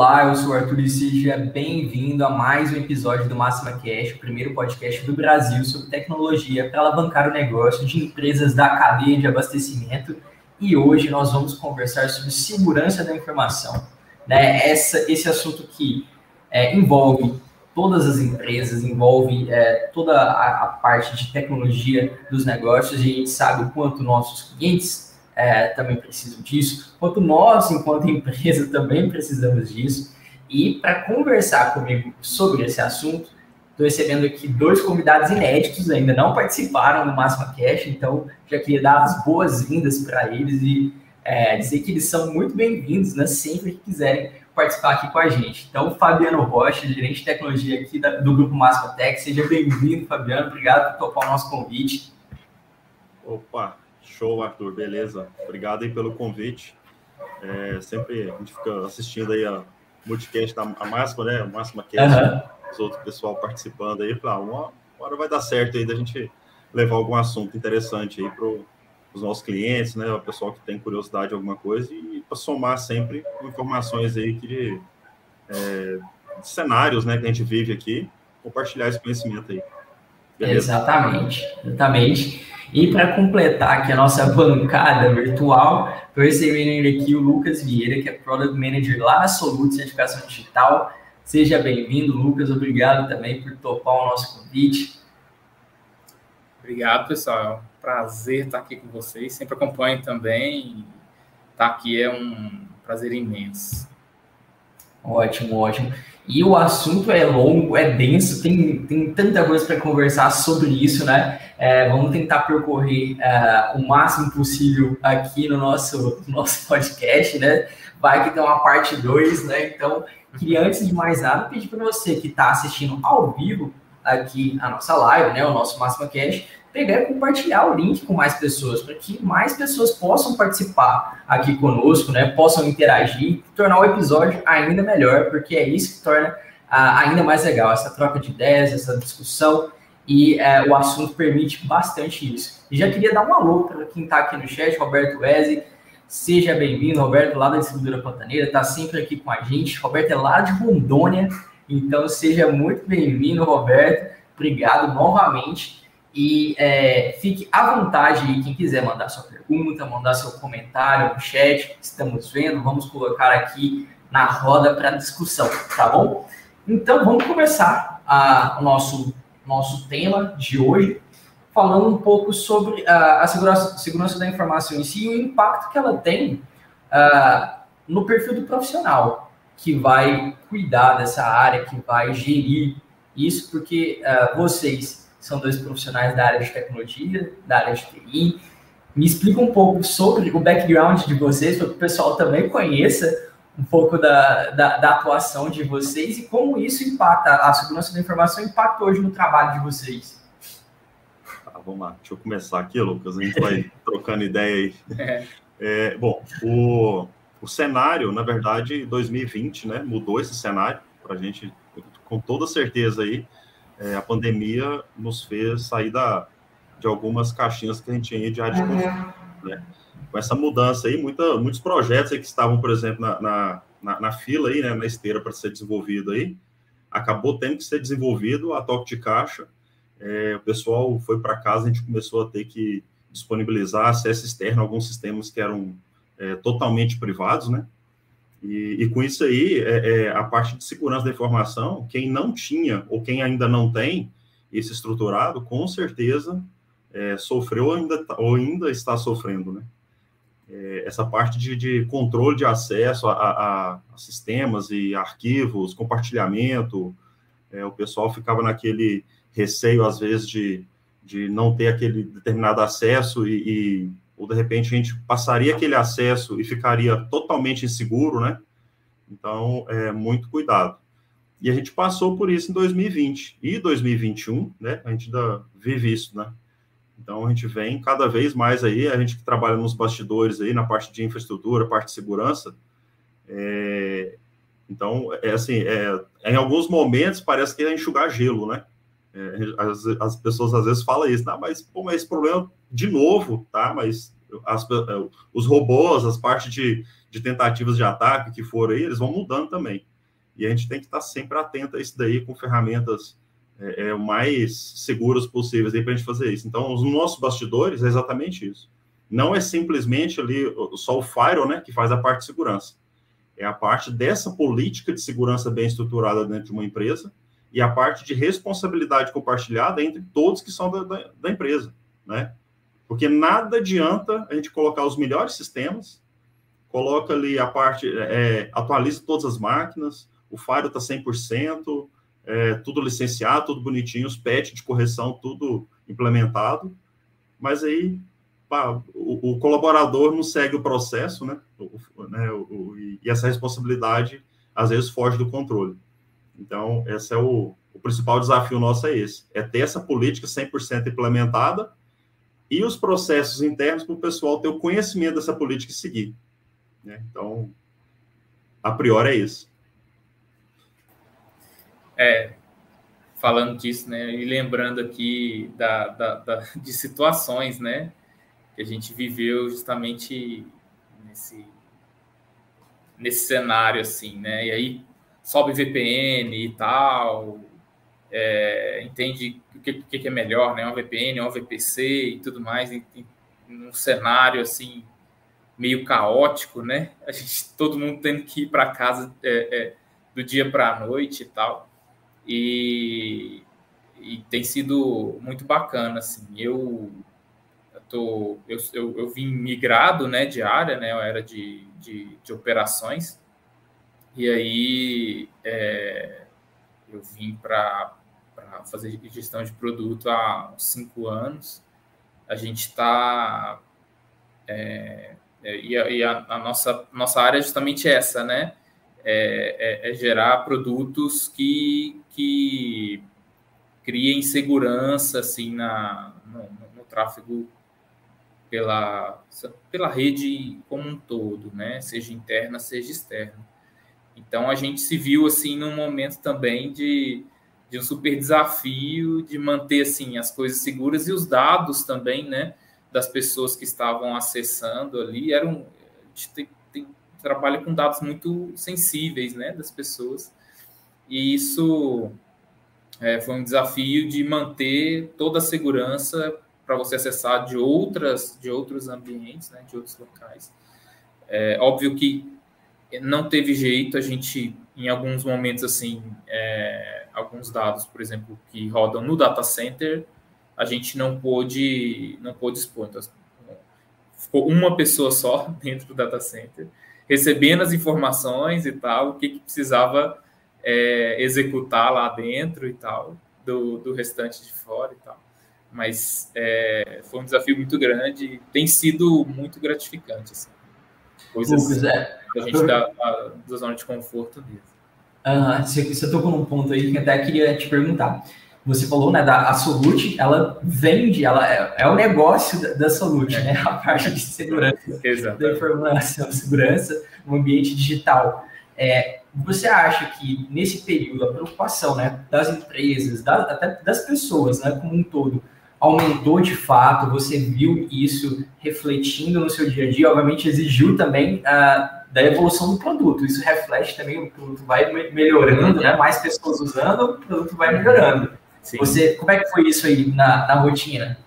Olá, eu sou o Arthur e seja bem-vindo a mais um episódio do Máxima Cash, o primeiro podcast do Brasil sobre tecnologia para alavancar o negócio de empresas da cadeia de abastecimento. E hoje nós vamos conversar sobre segurança da informação. Né? Essa, esse assunto que é, envolve todas as empresas, envolve é, toda a, a, parte de tecnologia dos negócios, e a gente sabe o quanto nossos clientes é, também precisam disso, quanto nós, enquanto empresa, também precisamos disso. E para conversar comigo sobre esse assunto, estou recebendo aqui dois convidados inéditos, ainda não participaram do Máxima Cash, então já queria dar as boas-vindas para eles e é, dizer que eles são muito bem-vindos, né, sempre que quiserem participar aqui com a gente. Então, Fabiano Rocha, gerente de tecnologia aqui da, do Grupo Máxima Tech, seja bem-vindo, Fabiano, obrigado por topar o nosso convite. Opa, Show, Arthur, beleza. Obrigado aí pelo convite. É, sempre a gente fica assistindo aí a multicast da a Máxima, né? A Máxima Cast, uhum. os outros pessoal participando aí. Ah, uma hora vai dar certo aí da gente levar algum assunto interessante aí para os nossos clientes, né? O pessoal que tem curiosidade de alguma coisa e para somar sempre informações aí que de, é, de cenários, né? Que a gente vive aqui, compartilhar esse conhecimento aí. Beleza? Exatamente, exatamente. E para completar aqui a nossa bancada virtual, estou recebendo aqui o Lucas Vieira, que é Product Manager lá na Solute Certificação Digital. Seja bem-vindo, Lucas. Obrigado também por topar o nosso convite. Obrigado, pessoal. É um prazer estar aqui com vocês. Sempre acompanho também. Estar aqui é um prazer imenso. Ótimo, ótimo. E o assunto é longo, é denso, tem, tem tanta coisa para conversar sobre isso, né? É, vamos tentar percorrer é, o máximo possível aqui no nosso, nosso podcast, né? Vai que tem uma parte 2, né? Então, queria antes de mais nada pedir para você que está assistindo ao vivo aqui a nossa live, né? O nosso Máxima Cash, pegar e compartilhar o link com mais pessoas, para que mais pessoas possam participar aqui conosco, né? Possam interagir, tornar o episódio ainda melhor, porque é isso que torna ah, ainda mais legal, essa troca de ideias, essa discussão, e eh, o assunto permite bastante isso. E já queria dar um alô para quem está aqui no chat, Roberto Weze, seja bem-vindo, Roberto, lá da distribuidora Pantaneira, está sempre aqui com a gente. Roberto é lá de Rondônia, então seja muito bem-vindo, Roberto. Obrigado novamente. E é, fique à vontade aí, quem quiser mandar sua pergunta, mandar seu comentário no chat, estamos vendo, vamos colocar aqui na roda para discussão, tá bom? Então vamos começar a, o nosso, nosso tema de hoje, falando um pouco sobre a, a segurança, segurança, da informação em si e o impacto que ela tem uh, no perfil do profissional que vai cuidar dessa área, que vai gerir isso, porque uh, vocês são dois profissionais da área de tecnologia, da área de TI. Me explica um pouco sobre o background de vocês, para que o pessoal também conheça um pouco da, da, da, atuação de vocês e como isso impacta, a segurança da informação impacta hoje no trabalho de vocês. Tá, vamos lá, deixa eu começar aqui, Lucas, a gente vai trocando ideia aí. É. É, bom, o, o cenário, na verdade, 2020, né, mudou esse cenário para a gente, com toda certeza aí, é, a pandemia nos fez sair da, de algumas caixinhas que a gente tinha de área de né? Com essa mudança aí, muita, muitos projetos aí que estavam, por exemplo, na, na, na, na fila aí, né, na esteira para ser desenvolvido aí, acabou tendo que ser desenvolvido a toque de caixa. É, o pessoal foi para casa, a gente começou a ter que disponibilizar acesso externo a alguns sistemas que eram é, totalmente privados, né? E, e, com isso aí, é, é, a parte de segurança da informação, quem não tinha ou quem ainda não tem esse estruturado, com certeza é, sofreu ou ainda, tá, ou ainda está sofrendo, né? É, essa parte de, de, controle de acesso a, a, a, sistemas e arquivos, compartilhamento, é, o pessoal ficava naquele receio, às vezes, de, de não ter aquele determinado acesso e, e ou de repente a gente passaria aquele acesso e ficaria totalmente inseguro, né? Então, é muito cuidado. E a gente passou por isso em 2020 e 2021, né? A gente ainda vive isso, né? Então, a gente vem cada vez mais aí, a gente que trabalha nos bastidores aí, na parte de infraestrutura, parte de segurança, é... então, é assim, é... em alguns momentos parece que é enxugar gelo, né? É, as, as, pessoas às vezes falam isso, tá? mas, pô, mas esse problema de novo, tá? Mas as, os robôs, as partes de, de tentativas de ataque que foram aí, eles vão mudando também. E a gente tem que estar sempre atento a isso daí com ferramentas é, é, mais seguras possíveis para a gente fazer isso. Então, os nossos bastidores é exatamente isso. Não é simplesmente ali só o firewall, né, que faz a parte de segurança. É a parte dessa política de segurança bem estruturada dentro de uma empresa e a parte de responsabilidade compartilhada entre todos que são da, da, da empresa, né? Porque nada adianta a gente colocar os melhores sistemas, coloca ali a parte, é, atualiza todas as máquinas, o Fire está 100%, é, tudo licenciado, tudo bonitinho, os patches de correção, tudo implementado, mas aí pá, o, o, colaborador não segue o processo, né? O, né o, e essa responsabilidade às vezes foge do controle. Então, esse é o, o principal desafio nosso é esse, é ter essa política 100% implementada e os processos internos para o pessoal ter o conhecimento dessa política e seguir. Né? Então, a priori é isso. É, falando disso, né, e lembrando aqui da, da, da, de situações, né, que a gente viveu justamente nesse, nesse cenário, assim, né, e aí sobe VPN e tal, é, entende o que, que, é melhor, né? Uma VPN, uma VPC e tudo mais, em, em, num cenário assim meio caótico, né? A gente, todo mundo tendo que ir para casa é, é, do dia para a noite e tal, e, e, tem sido muito bacana, assim. Eu eu, tô, eu, eu, eu vim migrado, né, de área, né? Eu era de, de, de operações e aí é, eu vim para fazer gestão de produto há cinco anos. A gente está. É, é, e, a, e a, a, nossa, nossa área é justamente essa, né? É, é, é, gerar produtos que, que criem segurança assim, na, no, no, tráfego pela, pela rede como um todo, né? Seja interna, seja externa. Então a gente se viu assim num momento também de de um super desafio de manter assim as coisas seguras e os dados também, né, das pessoas que estavam acessando ali eram a gente tem, tem, trabalha com dados muito sensíveis, né, das pessoas e isso é, foi um desafio de manter toda a segurança para você acessar de outras de outros ambientes, né, de outros locais. É óbvio que não teve jeito, a gente em alguns momentos assim é, alguns dados, por exemplo, que rodam no data center, a gente não pôde, não pôde expor. Então, ficou uma pessoa só dentro do data center, recebendo as informações e tal, o que, que precisava é, executar lá dentro e tal, do, do restante de fora e tal. Mas é, foi um desafio muito grande, tem sido muito gratificante. Assim. Coisas é. a gente dá da zona de conforto mesmo. Uh, você, você tocou num ponto aí que até queria te perguntar. Você falou, né, da Solute, ela vende, ela é, é o negócio da, da Solute, né, a parte de segurança, Exato. da informação, segurança no ambiente digital. É, você acha que nesse período a preocupação, né, das empresas, da, até das pessoas, né, como um todo, aumentou de fato? Você viu isso refletindo no seu dia a dia? Obviamente exigiu também uh, da evolução do produto. Isso reflete também, o produto vai melhorando, né? Mais pessoas usando, o produto vai melhorando. Sim. Você, como é que foi isso aí na, na rotina?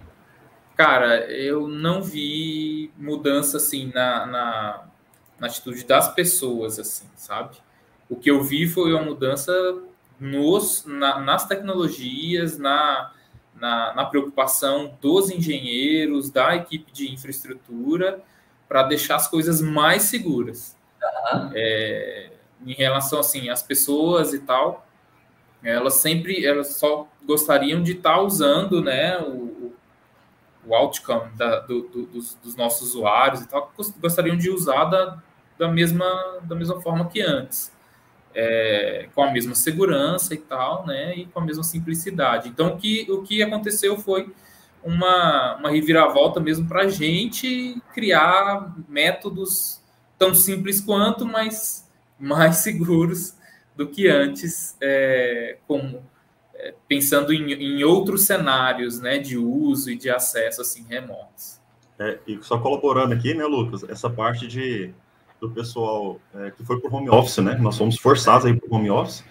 Cara, eu não vi mudança assim na, na, na, atitude das pessoas, assim, sabe? O que eu vi foi uma mudança nos, na, nas tecnologias, na, na, na preocupação dos engenheiros, da equipe de infraestrutura para deixar as coisas mais seguras. Uhum. É, em relação assim às pessoas e tal, elas sempre elas só gostariam de estar tá usando, né, o, o outcome da, do, do, dos, dos, nossos usuários e tal, gostariam de usar da, da mesma da mesma forma que antes. É, com a mesma segurança e tal, né, e com a mesma simplicidade. Então, o que, o que aconteceu foi uma, uma reviravolta mesmo para a gente criar métodos tão simples quanto, mas mais seguros do que antes, é, como, é, pensando em, em, outros cenários né, de uso e de acesso assim remotos. É, e só colaborando aqui, né, Lucas, essa parte de, do pessoal é, que foi para o home office, né? Nós fomos forçados aí para o home office.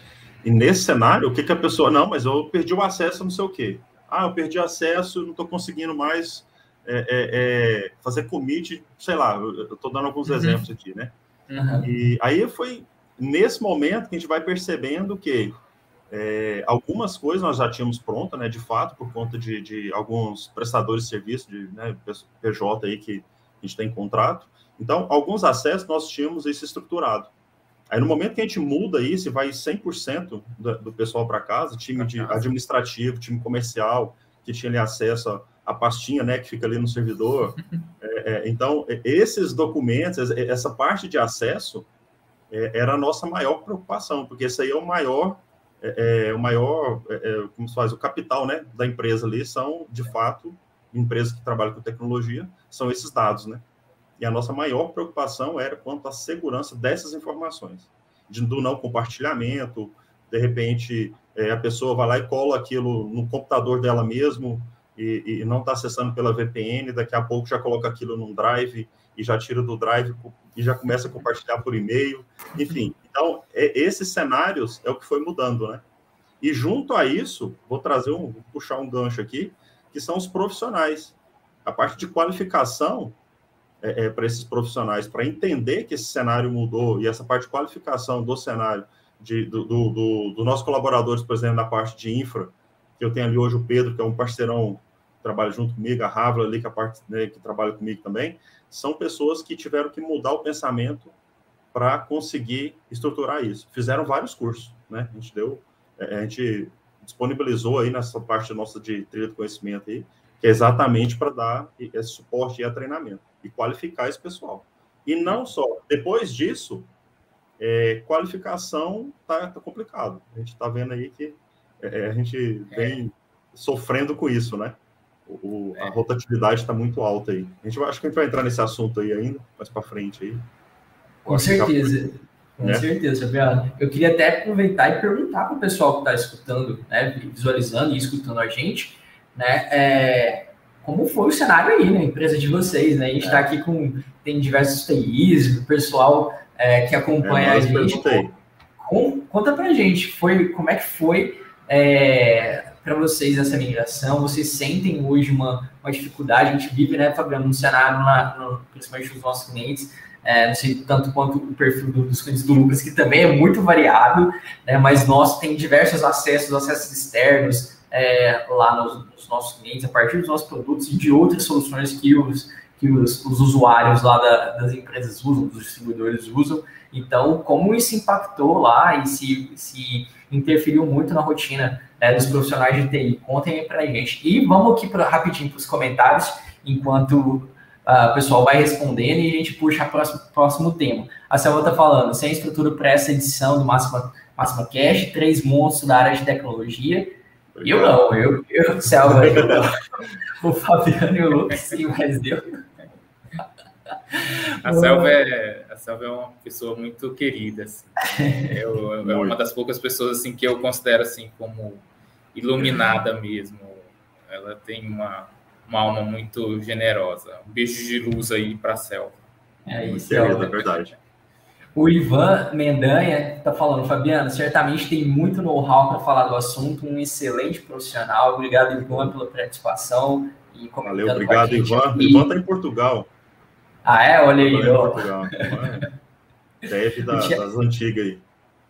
E nesse cenário, o que, que a pessoa. Não, mas eu perdi o acesso, não sei o quê. Ah, eu perdi acesso, não estou conseguindo mais é, é, é, fazer commit, sei lá, eu estou dando alguns uhum. exemplos aqui, né? Uhum. E aí foi nesse momento que a gente vai percebendo que é, algumas coisas nós já tínhamos pronta, né, de fato, por conta de, de alguns prestadores de serviço, de né, PJ aí que a gente tem contrato. Então, alguns acessos nós tínhamos isso estruturado. Aí, no momento que a gente muda isso vai 100% do, do pessoal para casa, time de administrativo, time comercial, que tinha ali acesso a, a pastinha, né, que fica ali no servidor. É, é, então, esses documentos, essa parte de acesso, é, era a nossa maior preocupação, porque esse aí é o maior é, é, o maior, é, como se faz, o capital né, da empresa ali são, de fato, empresas que trabalham com tecnologia, são esses dados, né? E a nossa maior preocupação era quanto à segurança dessas informações, de, do não compartilhamento, de repente é, a pessoa vai lá e cola aquilo no computador dela mesmo e, e não está acessando pela VPN, daqui a pouco já coloca aquilo num drive e já tira do drive e já começa a compartilhar por e-mail, enfim. Então, é, esses cenários é o que foi mudando, né? E junto a isso, vou trazer um, vou puxar um gancho aqui, que são os profissionais. A parte de qualificação é, é, para esses profissionais, para entender que esse cenário mudou e essa parte de qualificação do cenário de, do, do, do, do nossos colaboradores, por exemplo, na parte de infra, que eu tenho ali hoje o Pedro, que é um parceirão trabalha junto comigo, a Ravla ali, que, é a parte, né, que trabalha comigo também, são pessoas que tiveram que mudar o pensamento para conseguir estruturar isso. Fizeram vários cursos, né? A gente deu, é, a gente disponibilizou aí nessa parte nossa de trilha de conhecimento aí, que é exatamente para dar esse suporte e treinamento e qualificar esse pessoal. E não só, depois disso, é, qualificação tá, tá, complicado. A gente está vendo aí que é, a gente vem é. sofrendo com isso, né? O, a é. rotatividade está muito alta aí. A gente vai, acho que a gente vai entrar nesse assunto aí ainda, mais para frente aí. Com certeza. Com né? certeza, Fabiano. Eu queria até aproveitar e perguntar para o pessoal que está escutando, né, visualizando e escutando a gente, né, é, como foi o cenário aí na né, empresa de vocês, né? A gente está é. aqui com tem diversos TIs, o pessoal é, que acompanha é, a gente. Com, conta para gente, foi como é que foi é, para vocês essa migração? Vocês sentem hoje uma, uma dificuldade? A gente vive, né, Fabiano, um cenário, na, no, principalmente dos nossos clientes, é, não sei tanto quanto o perfil dos clientes do Lucas, que também é muito variado, né, mas nós tem diversos acessos, acessos externos é, lá nos, nos, nossos clientes, a partir dos nossos produtos e de outras soluções que os, que os, os usuários lá da, das empresas usam, dos distribuidores usam. Então, como isso impactou lá e se, se interferiu muito na rotina né, dos profissionais de TI. Contem aí a gente. E vamos aqui pra, rapidinho para os comentários, enquanto uh, o pessoal vai respondendo e a gente puxa o próximo, próximo tema. A Selva está falando, sem estrutura para essa edição do Máxima, Máxima Cash, três monstros da área de tecnologia. Eu não, eu, eu Selva, o Fabiano e o Lucas, sim, mas eu. A Selva, é, a Selva é uma pessoa muito querida. Assim. Eu, é uma das poucas pessoas assim, que eu considero assim, como iluminada mesmo. Ela tem uma, uma alma muito generosa. Um beijo de luz aí para a selva. É isso, é verdade. O Ivan Mendanha está falando, Fabiano, certamente tem muito know-how para falar do assunto, um excelente profissional. Obrigado, Ivan, pela participação. E Valeu, obrigado, Ivan. E... Ivan está em Portugal. Ah, é? Olha aí. Ó. Portugal. Deve da, das antigas aí.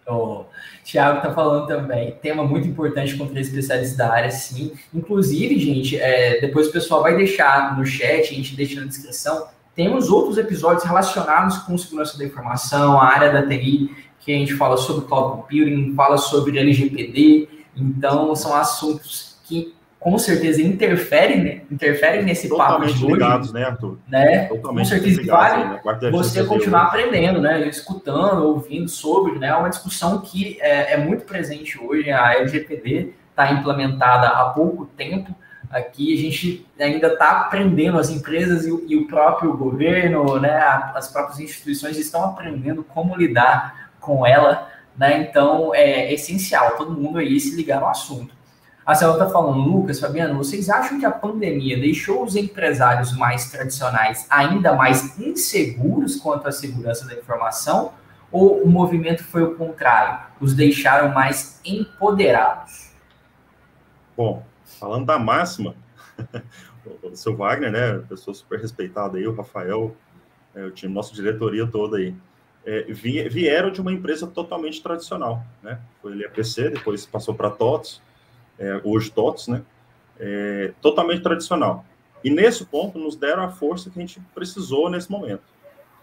O Thiago está falando também, tema muito importante contra especialistas da área, sim. Inclusive, gente, é, depois o pessoal vai deixar no chat, a gente deixa na descrição. Temos outros episódios relacionados com segurança da informação, a área da TI, que a gente fala sobre cloud computing, fala sobre LGPD. Então, são assuntos que com certeza interferem, né? interferem nesse Totalmente papo de hoje, ligados, né, Arthur? Né? Totalmente com certeza ligados, vale né? você continuar aprendendo, né? Escutando, ouvindo sobre, né? Uma discussão que é, é muito presente hoje. A LGPD está implementada há pouco tempo. Aqui a gente ainda está aprendendo, as empresas e o, e o, próprio governo, né? As próprias instituições estão aprendendo como lidar com ela, né? Então é essencial todo mundo aí se ligar no assunto. A Céu está falando, Lucas, Fabiano, vocês acham que a pandemia deixou os empresários mais tradicionais ainda mais inseguros quanto à segurança da informação? Ou o movimento foi o contrário? Os deixaram mais empoderados? Bom, falando da máxima, o seu Wagner, né, pessoa super respeitada aí, o Rafael, é, o time, nossa diretoria toda aí, é, vieram de uma empresa totalmente tradicional, né? Foi ali a PC, depois passou para TOTS, é, hoje TOTS, né? É, totalmente tradicional. E nesse ponto nos deram a força que a gente precisou nesse momento.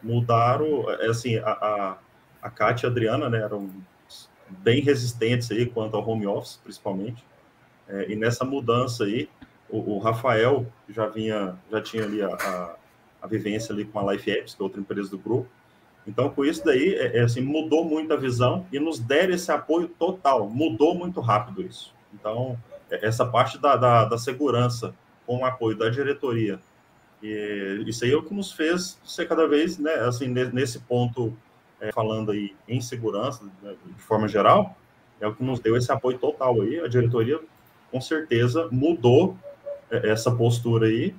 Mudaram, é, assim, a, a, a Kátia e a Adriana, né, eram bem resistentes aí quanto ao home office, principalmente. É, e nessa mudança aí, o, o, Rafael já vinha, já tinha ali a, a, a, vivência ali com a Life Apps, que é outra empresa do grupo. Então, com isso daí, é, é, assim, mudou muito a visão e nos deram esse apoio total. Mudou muito rápido isso. Então, é, essa parte da, da, da segurança com o apoio da diretoria, e isso aí é o que nos fez ser cada vez, né, assim, nesse ponto, é, falando aí em segurança, né, de forma geral, é o que nos deu esse apoio total aí. A diretoria, com certeza, mudou é, essa postura aí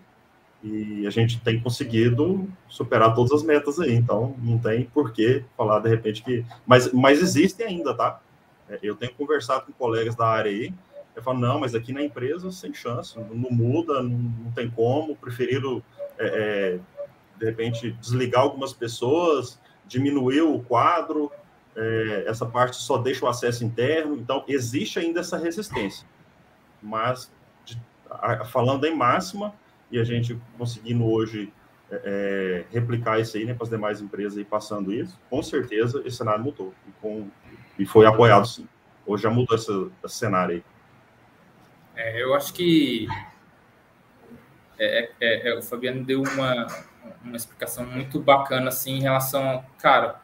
e a gente tem conseguido superar todas as metas aí. Então, não tem por que falar de repente que. Mas, mas existem ainda, tá? É, eu tenho conversado com colegas da área aí, eu falo, não, mas aqui na empresa, sem chance, não muda, não, não tem como, preferiram, é, é, de repente, desligar algumas pessoas, diminuir o quadro, é, essa parte só deixa o acesso interno, então existe ainda essa resistência. Mas, de, a, falando em máxima, e a gente conseguindo hoje é, é replicar isso aí né, para as demais empresas e passando isso, com certeza esse cenário mudou. E com e foi apoiado sim. Hoje já mudou esse, esse cenário aí. É, eu acho que é, é, é, o Fabiano deu uma, uma explicação muito bacana assim em relação cara,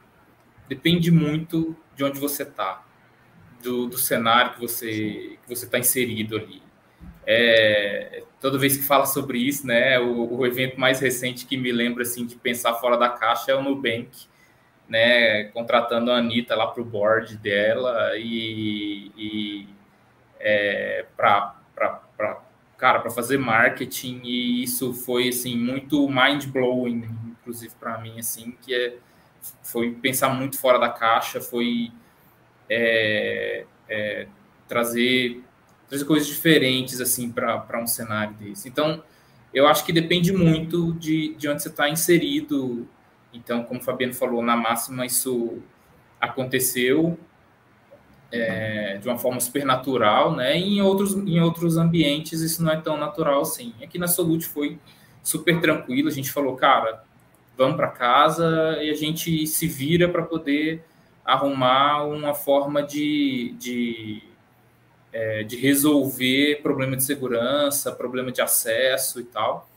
depende muito de onde você está, do, do cenário que você que você está inserido ali. É, toda vez que fala sobre isso, né, o, o, evento mais recente que me lembra assim de pensar fora da caixa é o Nubank, né, contratando a Anitta lá para o board dela e, e é, para cara para fazer marketing e isso foi assim muito mind blowing inclusive para mim assim que é foi pensar muito fora da caixa foi é, é, trazer trazer coisas diferentes assim para um cenário desse então eu acho que depende muito de, de onde você está inserido então, como o Fabiano falou, na máxima isso aconteceu é, de uma forma super natural, né? E em outros, em outros ambientes isso não é tão natural assim. Aqui na Solute foi super tranquilo, a gente falou, cara, vamos para casa e a gente se vira para poder arrumar uma forma de, de, é, de resolver problema de segurança, problema de acesso e tal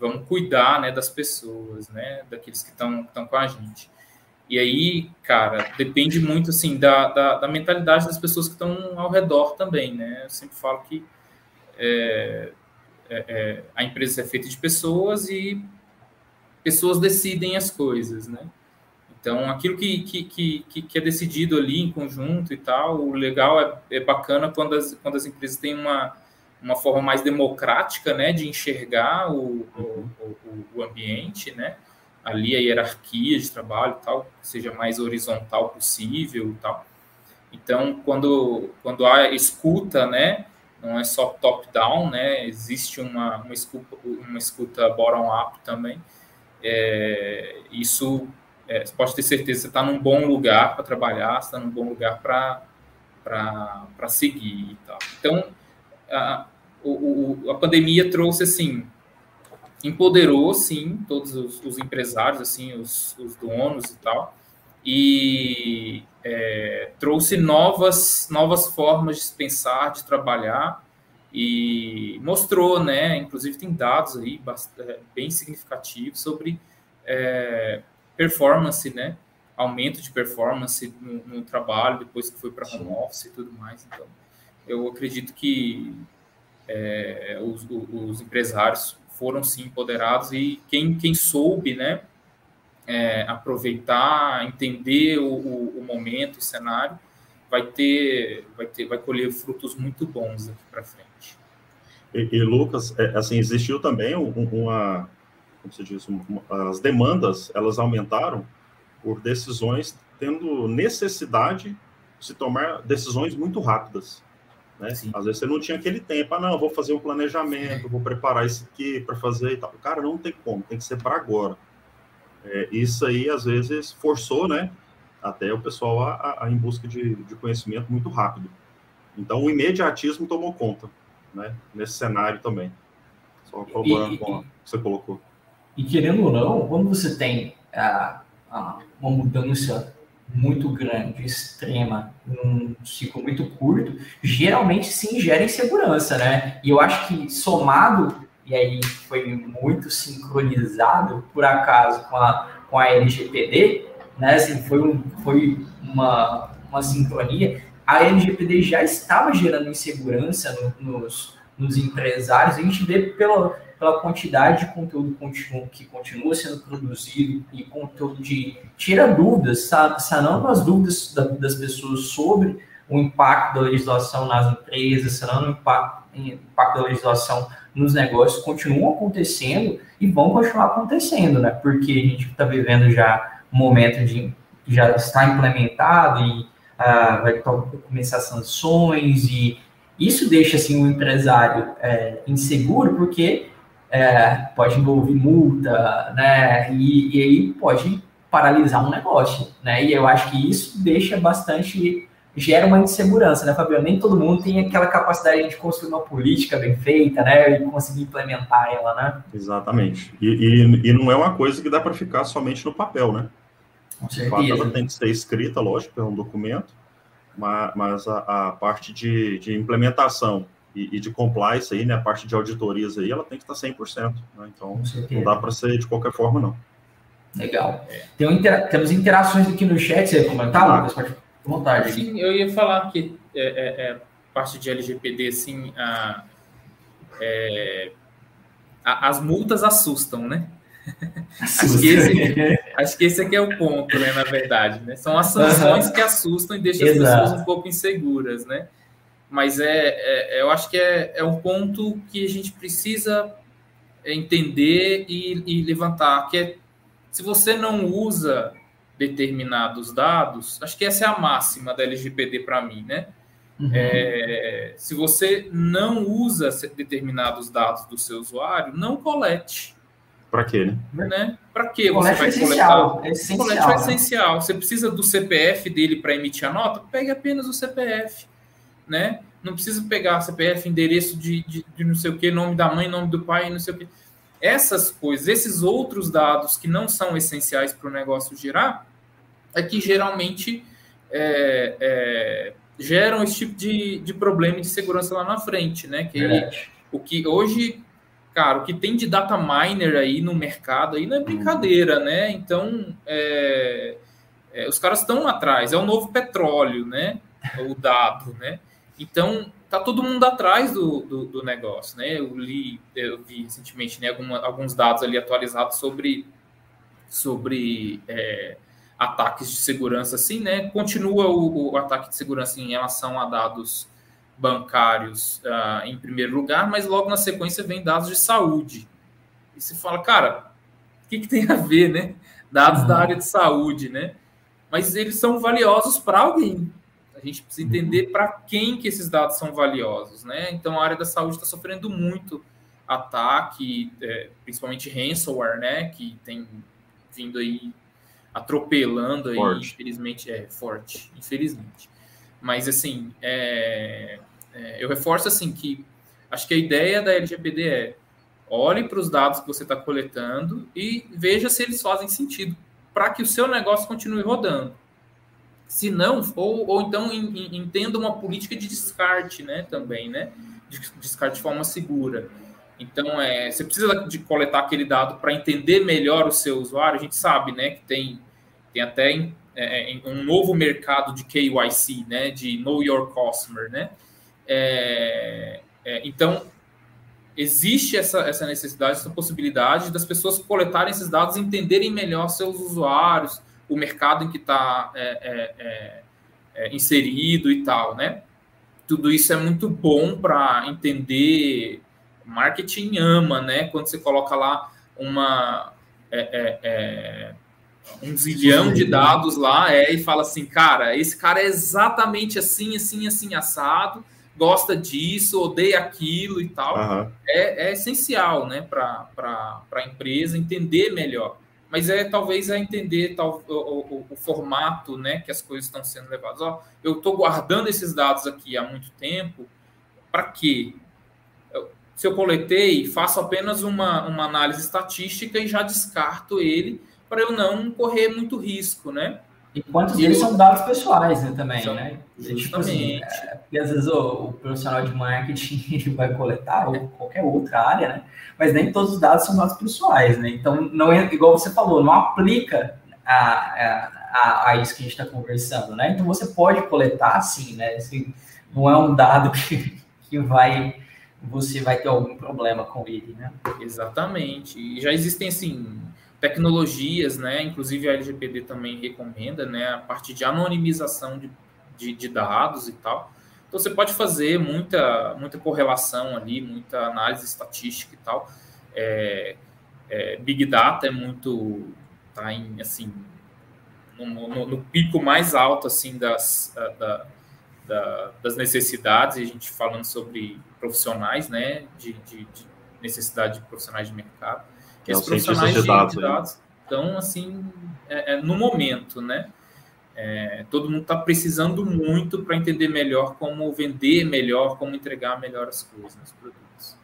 vamos cuidar né, das pessoas, né, daqueles que estão com a gente. E aí, cara, depende muito assim da, da, da mentalidade das pessoas que estão ao redor também, né? Eu sempre falo que é, é, é, a empresa é feita de pessoas e pessoas decidem as coisas, né? Então, aquilo que, que, que, que é decidido ali em conjunto e tal, o legal é, é bacana quando as, quando as empresas têm uma, uma forma mais democrática, né, de enxergar o, uhum. o, o, o, ambiente, né, ali a hierarquia de trabalho tal, seja mais horizontal possível tal. Então, quando, quando há escuta, né, não é só top-down, né, existe uma, uma escuta, uma escuta bottom-up também, é, isso é, você pode ter certeza que você está num bom lugar para trabalhar, está num bom lugar para seguir e tal. Então, a, o, a pandemia trouxe assim empoderou sim todos os, os empresários assim os, os, donos e tal e é, trouxe novas novas formas de pensar de trabalhar e mostrou né inclusive tem dados aí bastante, é, bem significativos sobre é, performance né? Aumento de performance no, no trabalho depois que foi para home office e tudo mais então. Eu acredito que é, os, os, empresários foram sim empoderados e quem, quem soube, né, é, aproveitar, entender o, o, o, momento, o cenário, vai ter, vai ter, vai colher frutos muito bons aqui para frente. E, e, Lucas, é, assim, existiu também uma, como se diz, as demandas, elas aumentaram por decisões tendo necessidade de se tomar decisões muito rápidas. Né? Às vezes você não tinha aquele tempo, ah, não, vou fazer um planejamento, vou preparar isso aqui para fazer e tal. Cara, não tem como, tem que ser para agora. É, isso aí, às vezes, forçou, né, até o pessoal a, a, a em busca de, de, conhecimento muito rápido. Então, o imediatismo tomou conta, né, nesse cenário também. Só colaborando com o que você colocou. E querendo ou não, quando você tem a, uma mudança muito grande, extrema, num ciclo muito curto, geralmente se ingere insegurança, né? E eu acho que somado, e aí foi muito sincronizado, por acaso, com a, com a LGPD, né? Assim, foi, um, foi uma, uma sincronia. A LGPD já estava gerando insegurança no, nos, nos empresários, a gente vê pela pela quantidade de conteúdo que continua sendo produzido e conteúdo de tira dúvidas, sanando as dúvidas da, das pessoas sobre o impacto da legislação nas empresas, sanando o impacto, impacto da legislação nos negócios, continuam acontecendo e vão continuar acontecendo, né? Porque a gente está vivendo já um momento de já está implementado e uh, vai começar sanções e isso deixa assim o empresário é, inseguro porque é, pode envolver multa, né? E, e, aí pode paralisar um negócio, né? E eu acho que isso deixa bastante gera uma insegurança, né, Fabiano? Nem todo mundo tem aquela capacidade de construir uma política bem feita, né? E conseguir implementar ela, né? Exatamente. E, e, e não é uma coisa que dá para ficar somente no papel, né? Com certeza. ela tem que ser escrita, lógico, é um documento, mas, mas a, a parte de, de implementação e, e, de compliance aí, né, a parte de auditorias aí, ela tem que estar 100%, né? Então, não dá para ser de qualquer forma, não. Legal. Tem intera temos interações aqui no chat, você ia comentar, ah. Lucas? Pode vontade. Sim, eu ia falar que é, é, é, parte de LGPD, assim, a, é, a, as multas assustam, né? acho, que esse, acho que esse aqui é o ponto, né, na verdade, né? São as sanções uhum. que assustam e deixam Exato. as pessoas um pouco inseguras, né? Mas é, é, eu acho que é, é um ponto que a gente precisa entender e, e levantar, que é se você não usa determinados dados, acho que essa é a máxima da LGPD para mim, né? Uhum. É, se você não usa determinados dados do seu usuário, não colete. Para quê, né? né? Para que você vai essencial, coletar? É essencial, colete é né? essencial. Você precisa do CPF dele para emitir a nota? Pegue apenas o CPF né? Não precisa pegar CPF, endereço de, de, de não sei o que, nome da mãe, nome do pai, não sei o que. Essas coisas, esses outros dados que não são essenciais para o negócio girar, é que geralmente é, é, geram esse tipo de, de problema de segurança lá na frente, né? Que o que hoje, cara, o que tem de data miner aí no mercado aí não é brincadeira, né? Então, é, é os caras estão atrás, é o novo petróleo, né? O dado, né? Então, tá todo mundo atrás do, do, do, negócio, né? Eu li, eu vi recentemente né, alguma, alguns dados ali atualizados sobre, sobre é, ataques de segurança, assim, né? Continua o, o, ataque de segurança em relação a dados bancários uh, em primeiro lugar, mas logo na sequência vem dados de saúde. E se fala, cara, o que, que tem a ver, né? Dados uhum. da área de saúde, né? Mas eles são valiosos para alguém, a gente precisa entender para quem que esses dados são valiosos, né? Então a área da saúde está sofrendo muito ataque, é, principalmente ransomware, né? Que tem vindo aí atropelando aí, forte. infelizmente é forte, infelizmente. Mas assim, é, é, eu reforço assim que acho que a ideia da LGPD é olhe para os dados que você está coletando e veja se eles fazem sentido para que o seu negócio continue rodando. Se não, ou, ou então entenda uma política de descarte, né, também, né, de descarte de forma segura. Então, é, você precisa de coletar aquele dado para entender melhor o seu usuário. A gente sabe, né, que tem, tem até é, é um novo mercado de KYC, né, de Know Your Customer, né. É, é, então, existe essa, essa necessidade, essa possibilidade das pessoas coletarem esses dados, entenderem melhor seus usuários, o mercado em que está é, é, é, é, inserido e tal, né? Tudo isso é muito bom para entender. Marketing ama, né? Quando você coloca lá uma é, um zilhão de dados lá é, e fala assim, cara, esse cara é exatamente assim, assim, assim, assado, gosta disso, odeia aquilo e tal. Uhum. É, é, essencial, né, para a empresa entender melhor. Mas é talvez é entender tal, o, o, o, formato, né, que as coisas estão sendo levadas. Ó, eu estou guardando esses dados aqui há muito tempo, para quê? se eu coletei, faço apenas uma, uma análise estatística e já descarto ele para eu não correr muito risco, né? E quantos deles são dados pessoais, né, também, né? Tipo assim, é, porque às vezes o, o, profissional de marketing vai coletar, ou qualquer outra área, né? Mas nem todos os dados são dados pessoais, né? Então, não é, igual você falou, não aplica a, a, a, a isso que a gente está conversando, né? Então, você pode coletar, sim, né? Assim, não é um dado que, que vai você vai ter algum problema com ele, né? Exatamente. E já existem, assim, tecnologias, né? Inclusive a LGPD também recomenda, né? A parte de anonimização de, de, de, dados e tal. Então você pode fazer muita, muita correlação ali, muita análise estatística e tal. É, é, Big Data é muito, tá em, assim, no, no, no pico mais alto, assim, das, da, da, das necessidades, e a gente falando sobre profissionais, né? de, de, de necessidade de profissionais de mercado que os profissionais de dados, de dados estão assim é, é, no momento, né? É, todo mundo está precisando muito para entender melhor como vender melhor, como entregar melhor as coisas nos produtos.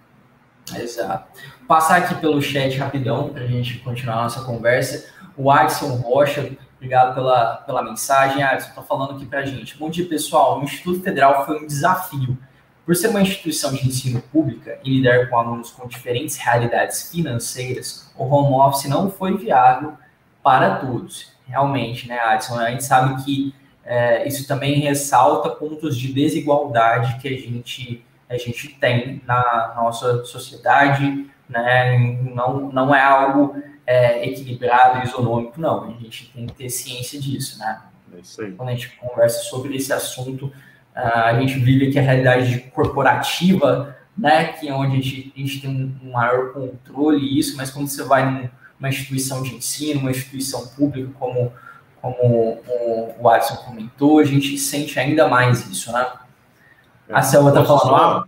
Exato. Passar aqui pelo chat rapidão para a gente continuar a nossa conversa. O Adson Rocha, obrigado pela, pela mensagem. Adson, está falando aqui para a gente. Bom dia, pessoal. O Instituto Federal foi um desafio por ser uma instituição de ensino pública e lidar com alunos com diferentes realidades financeiras, o home office não foi viável para todos. Realmente, né, Adson? A gente sabe que é, isso também ressalta pontos de desigualdade que a gente, a gente tem na nossa sociedade, né? Não, não é algo é, equilibrado, isonômico, não. A gente tem que ter ciência disso, né? É isso aí. Quando a gente conversa sobre esse assunto, a gente vive aqui a realidade corporativa, né, que é onde a gente, a gente tem um maior controle isso, mas quando você vai numa instituição de ensino, uma instituição pública, como, como o, Watson comentou, a gente sente ainda mais isso, né? A Selva está falando, ah,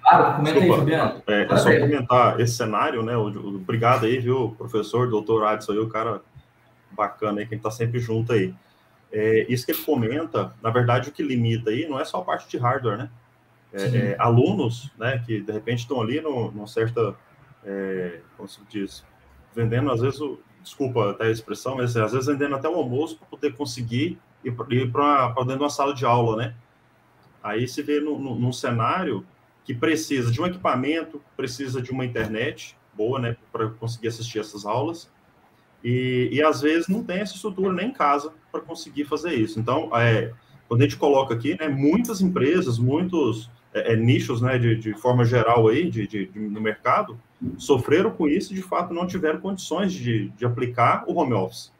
claro, comenta Desculpa, aí, Fabiano. É, é só comentar esse cenário, né? Obrigado aí, viu, professor, doutor Adson, aí, o cara bacana aí, quem está sempre junto aí. É, isso que ele comenta, na verdade, o que limita aí não é só a parte de hardware, né? É, é, alunos, né, que de repente estão ali no, numa certa, é, como se diz, vendendo, às vezes, o, desculpa até a expressão, mas às vezes vendendo até o almoço para poder conseguir ir para dentro de uma sala de aula, né? Aí se vê no, no, num cenário que precisa de um equipamento, precisa de uma internet boa, né, para conseguir assistir essas aulas, e, e às vezes não tem essa estrutura nem em casa para conseguir fazer isso. Então, é, quando a gente coloca aqui, né, muitas empresas, muitos é, é, nichos, né, de, de, forma geral aí, de, de, de, no mercado, sofreram com isso e de fato não tiveram condições de, de aplicar o home office,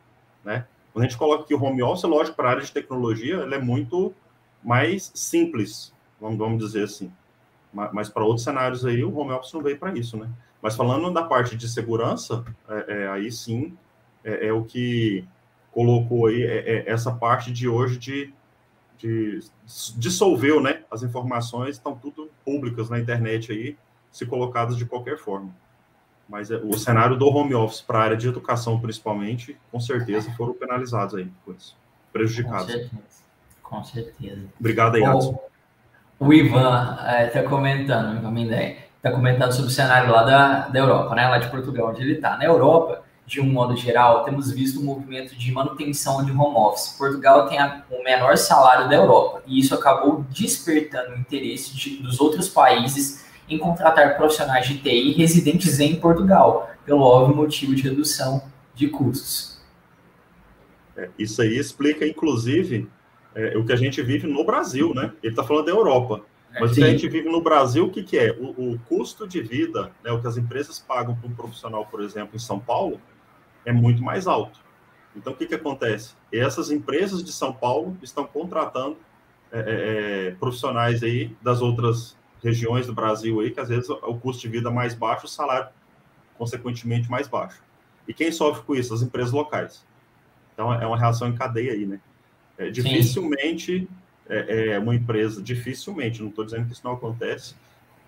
né? Quando a gente coloca aqui o home office, lógico, para a área de tecnologia, ele é muito mais simples, vamos, vamos dizer assim. Mas, mas para outros cenários aí, o home office não veio para isso, né? Mas falando da parte de segurança, é, é, aí sim é, é o que colocou aí é, é, essa parte de hoje de, de dissolveu, né? As informações estão tudo públicas na internet aí, se colocadas de qualquer forma. Mas é, o cenário do home office para a área de educação, principalmente, com certeza foram penalizados aí com isso, prejudicados. Com certeza. Com certeza. Obrigado aí, o, o Ivan está é, comentando, Ivan Mindé, está comentando sobre o cenário lá da, da Europa, né? Lá de Portugal, onde ele está. Na Europa, de um modo geral, temos visto um movimento de manutenção de home office. Portugal tem a, o menor salário da Europa e isso acabou despertando o interesse de, dos outros países em contratar profissionais de TI residentes em Portugal, pelo óbvio motivo de redução de custos. É, isso aí explica, inclusive, é, o que a gente vive no Brasil, né? Ele está falando da Europa. É, Mas que a gente vive no Brasil, o que, que é? O, o, custo de vida, né, o que as empresas pagam para um profissional, por exemplo, em São Paulo, é muito mais alto. Então, o que, que acontece? Essas empresas de São Paulo estão contratando é, é, é, profissionais aí das outras regiões do Brasil aí, que às vezes o custo de vida é mais baixo, o salário, consequentemente, mais baixo. E quem sofre com isso? As empresas locais. Então, é uma reação em cadeia aí, né? É, dificilmente é, é, uma empresa, dificilmente, não estou dizendo que isso não acontece,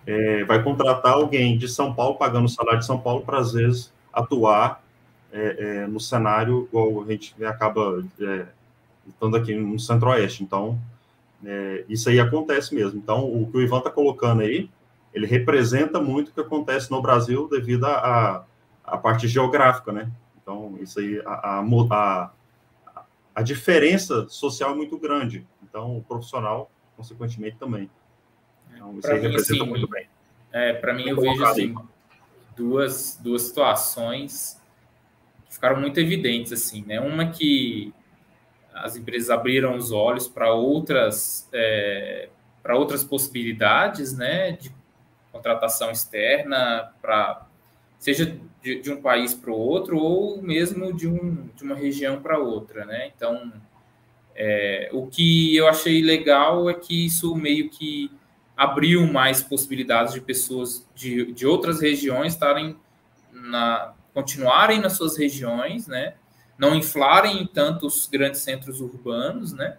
é, vai contratar alguém de São Paulo, pagando o salário de São Paulo, para às vezes atuar é, é, no cenário igual a gente acaba é, estando aqui no Centro-Oeste. Então, é, isso aí acontece mesmo. Então, o que o Ivan está colocando aí, ele representa muito o que acontece no Brasil devido à a, parte geográfica, né? Então, isso aí, a, a, a, diferença social é muito grande. Então, o profissional, consequentemente, também. Então, isso aí mim, representa assim, muito bem. É, Para mim, eu vejo assim, duas, duas situações que ficaram muito evidentes, assim, né? Uma que as empresas abriram os olhos para outras é, para outras possibilidades, né, de contratação externa para seja de, de, um país para o outro ou mesmo de, um, de uma região para outra, né? Então, é, o que eu achei legal é que isso meio que abriu mais possibilidades de pessoas de, de outras regiões estarem na continuarem nas suas regiões, né? Não inflarem tanto os grandes centros urbanos, né?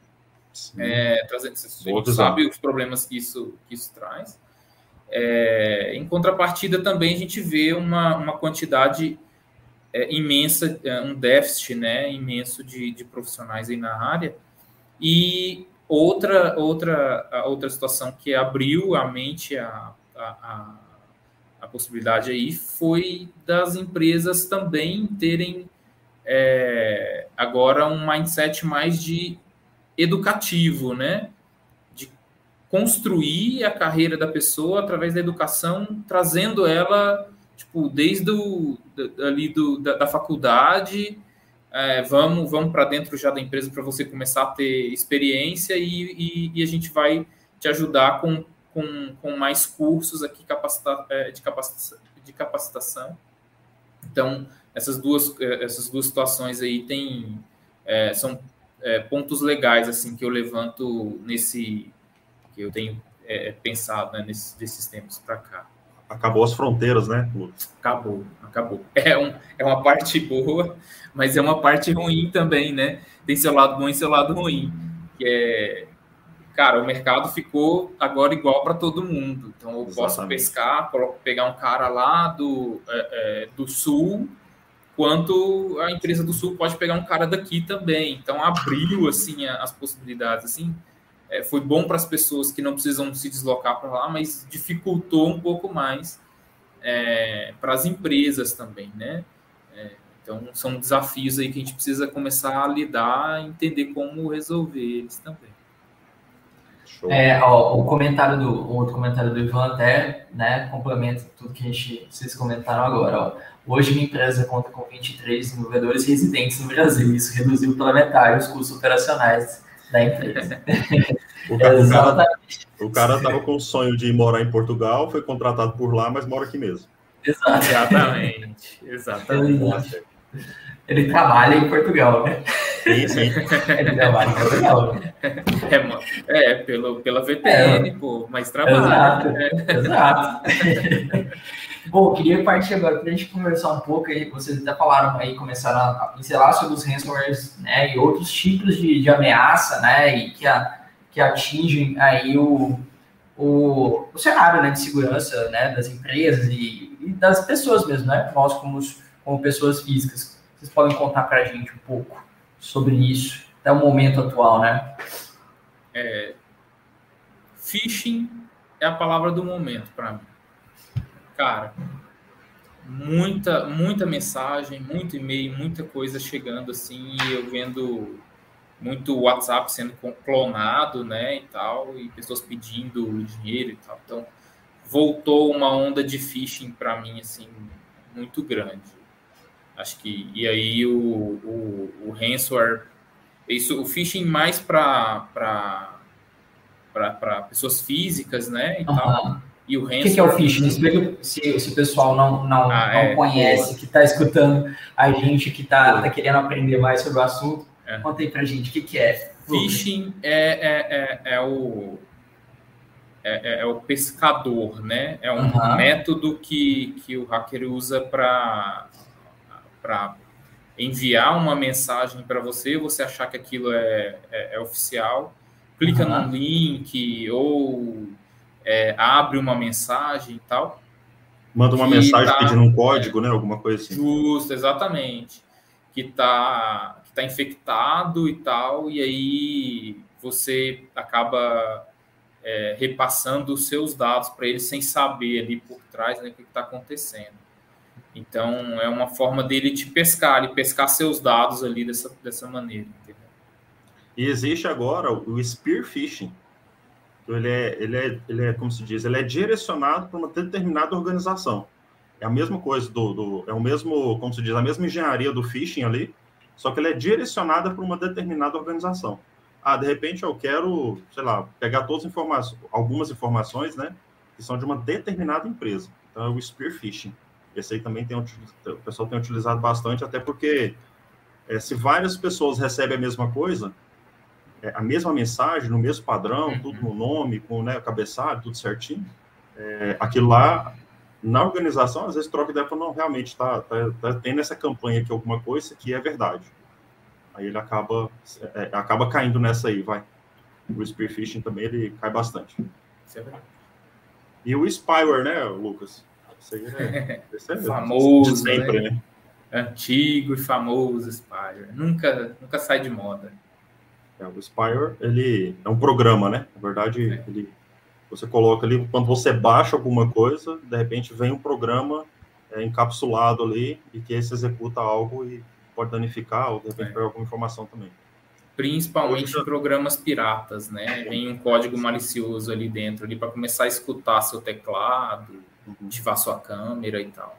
É, trazendo, a gente sabe os problemas que isso, que isso traz. É, em contrapartida, também a gente vê uma, uma quantidade é, imensa, é, um déficit né, imenso de, de profissionais aí na área. E outra, outra, outra situação que abriu a mente a, a, a possibilidade aí foi das empresas também terem é, agora um mindset mais de educativo, né? De construir a carreira da pessoa através da educação, trazendo ela, tipo, desde o, ali do, da, da faculdade, é, vamos, vamos para dentro já da empresa para você começar a ter experiência e, e, e, a gente vai te ajudar com, com, com mais cursos aqui capacita, é, de, capacitação, de capacitação. Então, essas duas, é, essas duas situações aí tem, é, são é, pontos legais assim que eu levanto nesse que eu tenho é, pensado né, nesses, desses tempos para cá. Acabou as fronteiras, né? Acabou, acabou. É, um, é uma parte boa, mas é uma parte ruim também, né? Tem seu lado bom e seu lado ruim. Que é, cara, o mercado ficou agora igual para todo mundo. Então eu Exatamente. posso pescar, pegar um cara lá do, é, do sul quanto a empresa do Sul pode pegar um cara daqui também. Então abriu assim as possibilidades assim. É, foi bom para as pessoas que não precisam se deslocar para lá, mas dificultou um pouco mais é, para as empresas também, né? É, então são desafios aí que a gente precisa começar a lidar, entender como resolver eles também. É, ó, o comentário do o outro comentário do Ivan até, né, complementa tudo que a gente vocês comentaram agora. Ó. Hoje minha empresa conta com 23 desenvolvedores residentes no Brasil. Isso reduziu pela metade os custos operacionais da empresa. o, cara, Exatamente. o cara estava com o sonho de morar em Portugal, foi contratado por lá, mas mora aqui mesmo. Exatamente. Exatamente. Ele trabalha em Portugal, né? Sim, sim. Ele trabalha em Portugal. É, é pelo, pela VPN, é. pô, mas trabalha. Exato. Né? Exato. Bom, queria partir agora para a gente conversar um pouco aí, vocês até falaram aí, começaram a pincelar sobre os ransomwares, né, e outros tipos de, de ameaça, né, e que, a, que atingem aí o, o, o cenário, né, de segurança, né, das empresas e, e das pessoas mesmo, né, nós como, como pessoas físicas. Vocês podem contar para a gente um pouco sobre isso, até o momento atual, né? É, phishing é a palavra do momento para mim cara, muita, muita mensagem, muito e-mail, muita coisa chegando assim, e eu vendo muito WhatsApp sendo clonado, né, e tal, e pessoas pedindo dinheiro e tal. Então, voltou uma onda de phishing para mim, assim, muito grande. Acho que, e aí o, o, o ransomware, isso, o phishing mais para pessoas físicas, né, e uhum. tal, E o O que, que, é o phishing? Explica se, se o pessoal não, não, ah, não é, conhece, que está escutando a gente, que está tá querendo aprender mais sobre o assunto. É. Conta aí pra gente o que, que é. Phishing é, é, é, é o é, é, é, o pescador, né? É um uhum. método que, que o hacker usa para enviar uma mensagem para você, você achar que aquilo é, é, é oficial, clica uhum. num link ou é, abre uma mensagem e tal. Manda uma mensagem tá, pedindo um código, né? Alguma coisa assim. Justo, exatamente. Que está que tá infectado e tal, e aí você acaba é, repassando os seus dados para ele sem saber ali por trás né, o que está acontecendo. Então, é uma forma dele te pescar, ele pescar seus dados ali dessa, dessa maneira. Entendeu? E existe agora o spear phishing. Ele é, ele, é, ele é, como se diz, ele é direcionado para uma determinada organização. É a mesma coisa do, do, é o mesmo, como se diz, a mesma engenharia do phishing ali, só que ele é direcionada para uma determinada organização ah, de repente eu quero, sei lá, pegar todas as informações, algumas informações, né, que são de uma determinada empresa. Então é o spear phishing. Esse aí também tem, o pessoal tem utilizado bastante, até porque é, se várias pessoas recebem a mesma coisa, é, a mesma mensagem, no mesmo padrão, uhum. tudo no nome, com né, o cabeçalho, tudo certinho, é, aquilo lá, na organização, às vezes troca ideia para não, realmente está tá, tá tendo essa campanha aqui, alguma coisa que é verdade. Aí ele acaba, é, é, acaba caindo nessa aí, vai. O spearfishing também, ele cai bastante. É e o spyware, né, Lucas? Isso aí é, é famoso, sempre, né? né? Antigo e famoso spyware. Nunca, nunca sai de moda. É, o spyware, ele é um programa, né? Na verdade, é. ele, você coloca ali, quando você baixa alguma coisa, de repente vem um programa é, encapsulado ali e que esse executa algo e pode danificar ou de repente é. pegar alguma informação também. Principalmente em programas piratas, né? Vem um código malicioso ali dentro ali para começar a escutar seu teclado, uhum. ativar sua câmera e tal.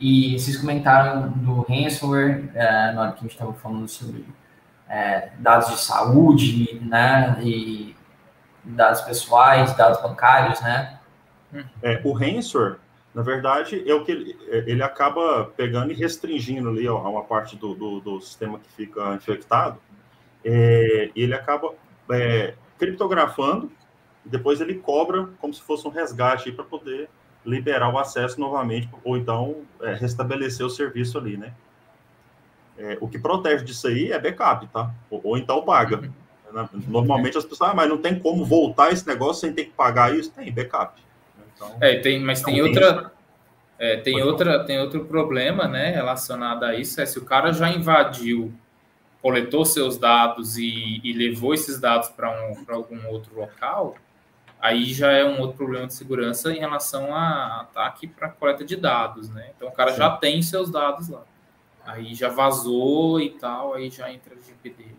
E vocês comentaram do ransomware, é, na hora que a gente estava falando sobre é, dados de saúde, né? E dados pessoais, dados bancários, né? É, o ransomware na verdade, é o que ele, ele acaba pegando e restringindo ali ó, uma parte do, do, do sistema que fica infectado. É, ele acaba é, criptografando e depois ele cobra como se fosse um resgate para poder liberar o acesso novamente ou então é, restabelecer o serviço ali, né? É, o que protege disso aí é backup, tá? Ou, ou então paga. Normalmente as pessoas, ah, mas não tem como voltar esse negócio sem ter que pagar isso? Tem backup. Então, é, tem, mas tem outra, é, tem outra, tem outro problema, né, relacionado a isso, é se o cara já invadiu, coletou seus dados e, e levou esses dados para um, algum outro local, aí já é um outro problema de segurança em relação a ataque para coleta de dados, né? Então o cara Sim. já tem seus dados lá, aí já vazou e tal, aí já entra o GPD.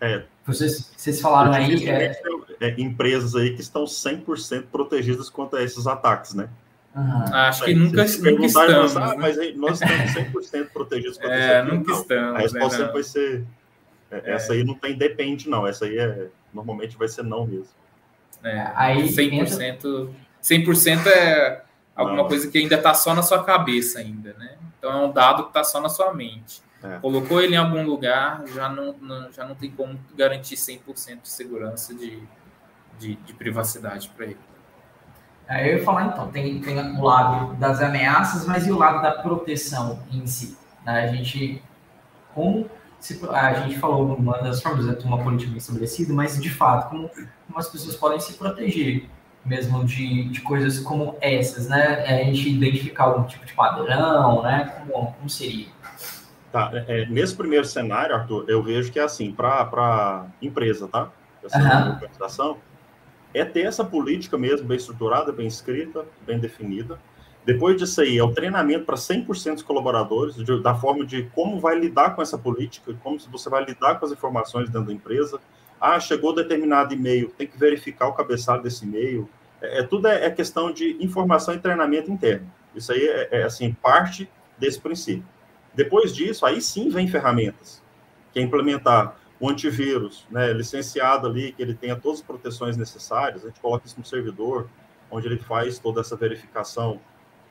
É, vocês, vocês falaram aí. É... É, empresas aí que estão 100% protegidas contra esses ataques, né? Uhum. Acho que nunca, nunca estamos. Ah, mas nós estamos 100% protegidos contra é, isso. Nunca não. estamos. A resposta né, vai ser. É, essa aí não tem depende, não. Essa aí é. Normalmente vai ser não mesmo. É, aí 100%, 100% é alguma não. coisa que ainda está só na sua cabeça, ainda, né? Então é um dado que está só na sua mente. É. Colocou ele em algum lugar, já não, não, já não tem como garantir 100% de segurança de, de, de privacidade para ele. É, eu ia falar então, tem, tem o lado das ameaças, mas e o lado da proteção em si? Né? A gente, como a gente falou uma das formas de uma política bem estabelecida, mas de fato, como, como as pessoas podem se proteger mesmo de, de coisas como essas, né? É, a gente identificar algum tipo de padrão, né? Como, como seria? Tá, é, é, nesse primeiro cenário, Arthur, eu vejo que é assim, para empresa, tá? Essa uhum. organização, é ter essa política mesmo bem estruturada, bem escrita, bem definida. Depois disso aí, é o treinamento para 100% dos colaboradores, de, da forma de como vai lidar com essa política, como você vai lidar com as informações dentro da empresa. Ah, chegou determinado e-mail, tem que verificar o cabeçalho desse e-mail. É, é tudo é, é, questão de informação e treinamento interno. Isso aí é, é assim, parte desse princípio. Depois disso, aí sim vem ferramentas, que é implementar o antivírus, né, licenciado ali, que ele tenha todas as proteções necessárias, a gente coloca isso no servidor, onde ele faz toda essa verificação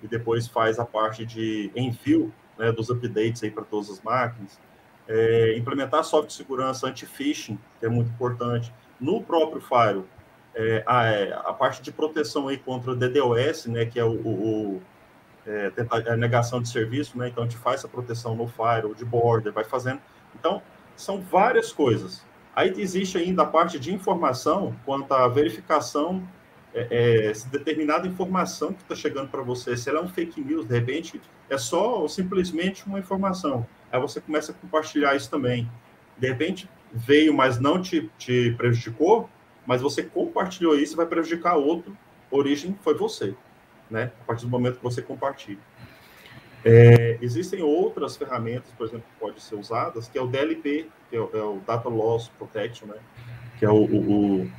e depois faz a parte de envio né, dos updates aí para todas as máquinas. É, implementar software de segurança anti-phishing, que é muito importante. No próprio Fire, é, a, é, a, parte de proteção aí contra DDoS, né, que é o, o é, a negação de serviço, né, então a gente faz essa proteção no Fire, de border, vai fazendo. Então, são várias coisas. Aí existe ainda a parte de informação quanto à verificação é, é, se determinada informação que está chegando para você, se ela é um fake news, de repente, é só simplesmente uma informação. Aí você começa a compartilhar isso também. De repente, veio, mas não te, te prejudicou, mas você compartilhou isso vai prejudicar outro. Origem foi você, né? A partir do momento que você compartilha. É, existem outras ferramentas, por exemplo, que podem ser usadas, que é o DLP, que é o, é o Data Loss Protection, né? Que é o, o, o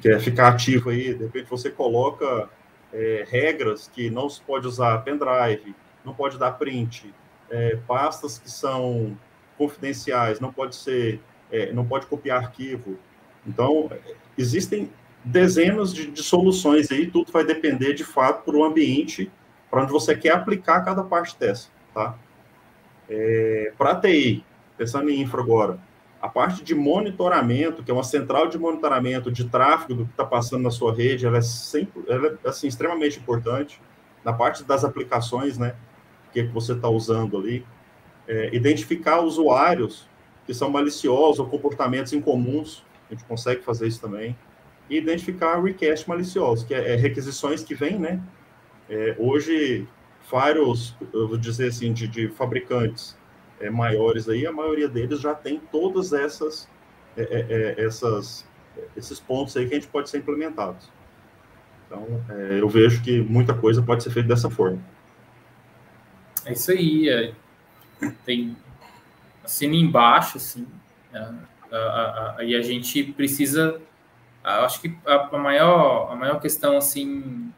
que é ficar ativo aí, de repente você coloca é, regras que não se pode usar pendrive, não pode dar print, é, pastas que são confidenciais, não pode ser, é, não pode copiar arquivo. Então, existem dezenas de, de, soluções aí, tudo vai depender de fato para o ambiente para onde você quer aplicar cada parte dessa, tá? É, para TI, pensando em infra agora, a parte de monitoramento, que é uma central de monitoramento de tráfego do que está passando na sua rede, ela é, sempre, ela é assim, extremamente importante. Na parte das aplicações, né, que você está usando ali, é, identificar usuários que são maliciosos ou comportamentos incomuns, a gente consegue fazer isso também, e identificar request malicioso, que é, é requisições que vêm, né, é, hoje, firewalls, eu vou dizer assim, de, de fabricantes, é, maiores aí, a maioria deles já tem todas essas, é, é, é essas, esses pontos aí que a gente pode ser implementados. Então, é, eu vejo que muita coisa pode ser feita dessa forma. É isso aí. É, tem assina embaixo, assim. Aí a, gente precisa. Acho que a, maior, a maior questão, assim,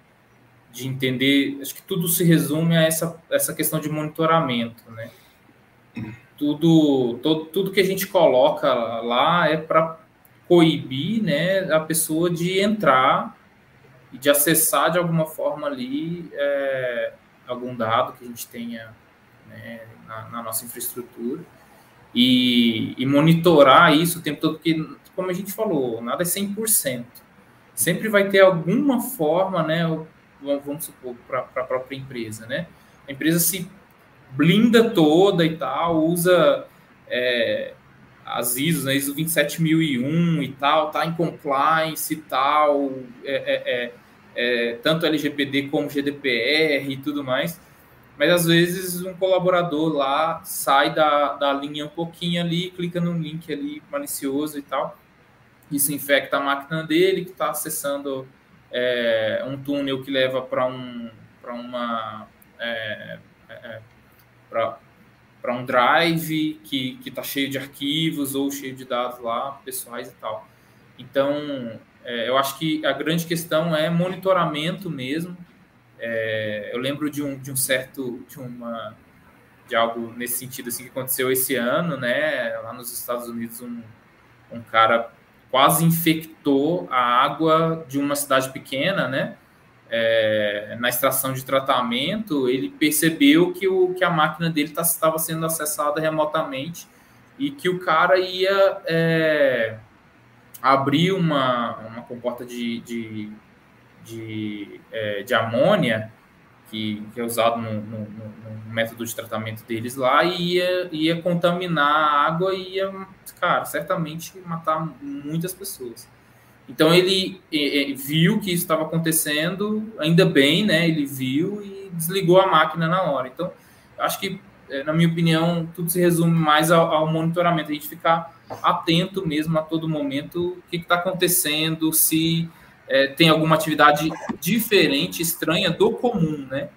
de entender. Acho que tudo se resume a essa, essa questão de monitoramento, né? Tudo, todo, tudo que a gente coloca lá é para coibir né, a pessoa de entrar e de acessar de alguma forma ali é, algum dado que a gente tenha né, na, na, nossa infraestrutura e, e, monitorar isso o tempo todo, porque, como a gente falou, nada é 100%. Sempre vai ter alguma forma, né, vamos supor, para a própria empresa, né? A empresa se blinda toda e tal, usa é, as ISOs, né, ISO 27001 e tal, tá em compliance e tal, é, é, é, é tanto LGPD como GDPR e tudo mais. Mas às vezes um colaborador lá sai da, da linha um pouquinho ali, clica no link ali malicioso e tal. Isso infecta a máquina dele, que está acessando é, um túnel que leva para um, uma é, é, para um drive que está cheio de arquivos ou cheio de dados lá, pessoais e tal. Então, é, eu acho que a grande questão é monitoramento mesmo. É, eu lembro de um, de um certo, de uma, de algo nesse sentido assim que aconteceu esse ano, né? Lá nos Estados Unidos, um, um cara quase infectou a água de uma cidade pequena, né? É, na extração de tratamento, ele percebeu que, o, que a máquina dele tá, estava sendo acessada remotamente e que o cara ia é, abrir uma, uma comporta de, de, de, é, de amônia, que, que, é usado no, no, no, método de tratamento deles lá, e ia, ia contaminar a água e ia, cara, certamente matar muitas pessoas. Então ele viu que isso estava acontecendo, ainda bem, né? Ele viu e desligou a máquina na hora. Então, acho que, é, na minha opinião, tudo se resume mais ao, ao monitoramento, a gente ficar atento mesmo a todo momento o que está acontecendo, se é, tem alguma atividade diferente, estranha do comum, né?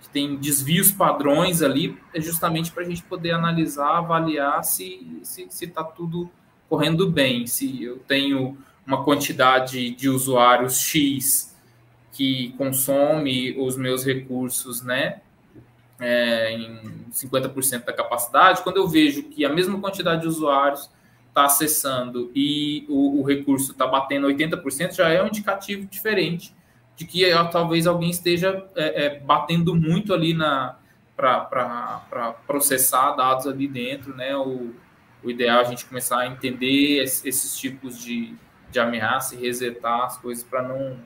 Que tem desvios padrões ali, é justamente para a gente poder analisar, avaliar se está se, se tá tudo correndo bem, se eu tenho uma quantidade de usuários X que consome os meus recursos, né, é, em 50% da capacidade, quando eu vejo que a mesma quantidade de usuários está acessando e o, o recurso está batendo 80%, já é um indicativo diferente de que talvez alguém esteja é, é, batendo muito ali na para processar dados ali dentro, né? O, o ideal é a gente começar a entender esses tipos de, de ameaça e resetar as coisas para não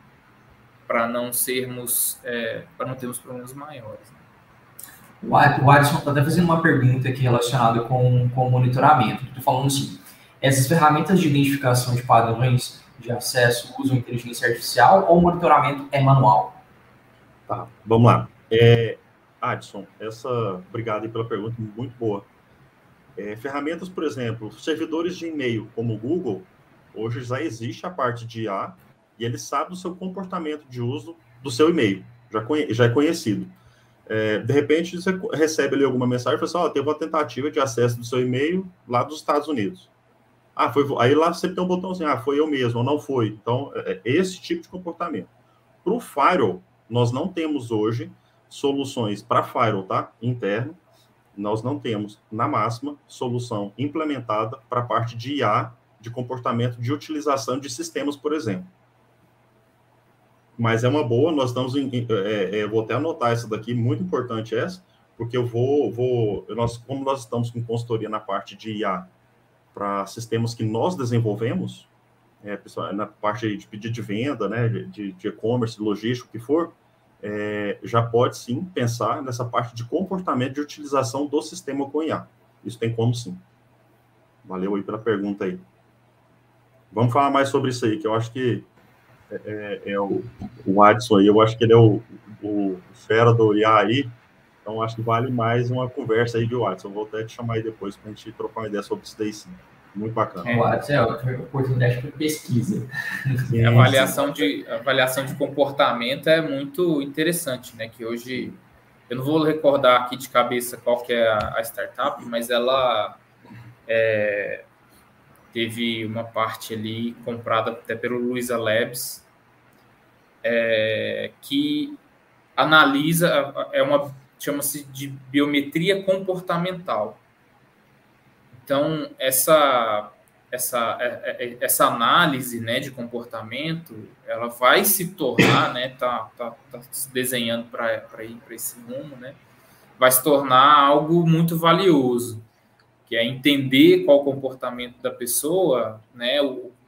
para não sermos é, para não termos problemas maiores. Né? O Alisson está até fazendo uma pergunta aqui relacionada com, com o monitoramento. Estou falando assim: essas ferramentas de identificação de padrões de acesso usam inteligência artificial ou o monitoramento é manual? Tá, vamos lá. É, Adson, essa, obrigado pela pergunta, muito boa. É, ferramentas, por exemplo, servidores de e-mail como o Google, hoje já existe a parte de IA e ele sabe o seu comportamento de uso do seu e-mail, já, já é conhecido. É, de repente, você recebe ali alguma mensagem e fala assim, oh, teve uma tentativa de acesso do seu e-mail lá dos Estados Unidos. Ah, foi, aí lá sempre tem um botãozinho, ah, foi eu mesmo, ou não foi. Então, é, é esse tipo de comportamento. Para o Firewall, nós não temos hoje soluções para Firewall, tá? Interno. Nós não temos, na máxima, solução implementada para a parte de IA, de comportamento de utilização de sistemas, por exemplo. Mas é uma boa, nós estamos em, é, é, vou até anotar essa daqui, muito importante essa, porque eu vou, vou nós, como nós estamos com consultoria na parte de IA para sistemas que nós desenvolvemos, é, na parte de pedido de venda, né, de e-commerce, logístico, o que for, é, já pode sim pensar nessa parte de comportamento de utilização do sistema com IA. Isso tem como sim. Valeu aí pela pergunta aí. Vamos falar mais sobre isso aí, que eu acho que é, é, é o, o Adson aí, eu acho que ele é o, o fera do IA aí, então acho que vale mais uma conversa aí, viu, Adson? Eu vou até te chamar aí depois para a gente trocar uma ideia sobre isso daí sim. Muito bacana. É, o Adson é outra oportunidade para pesquisa. Sim, a avaliação de, avaliação de comportamento é muito interessante, né? Que hoje, eu não vou recordar aqui de cabeça qual que é a, a startup, mas ela é, teve uma parte ali comprada até pelo Luiza Labs, é, que analisa, é uma chama-se de biometria comportamental. Então, essa, essa, é, é, é, essa análise né, de comportamento, ela vai se tornar, né, tá, tá, tá se desenhando para ir para esse rumo, né, vai se tornar algo muito valioso que é entender qual o comportamento da pessoa, né,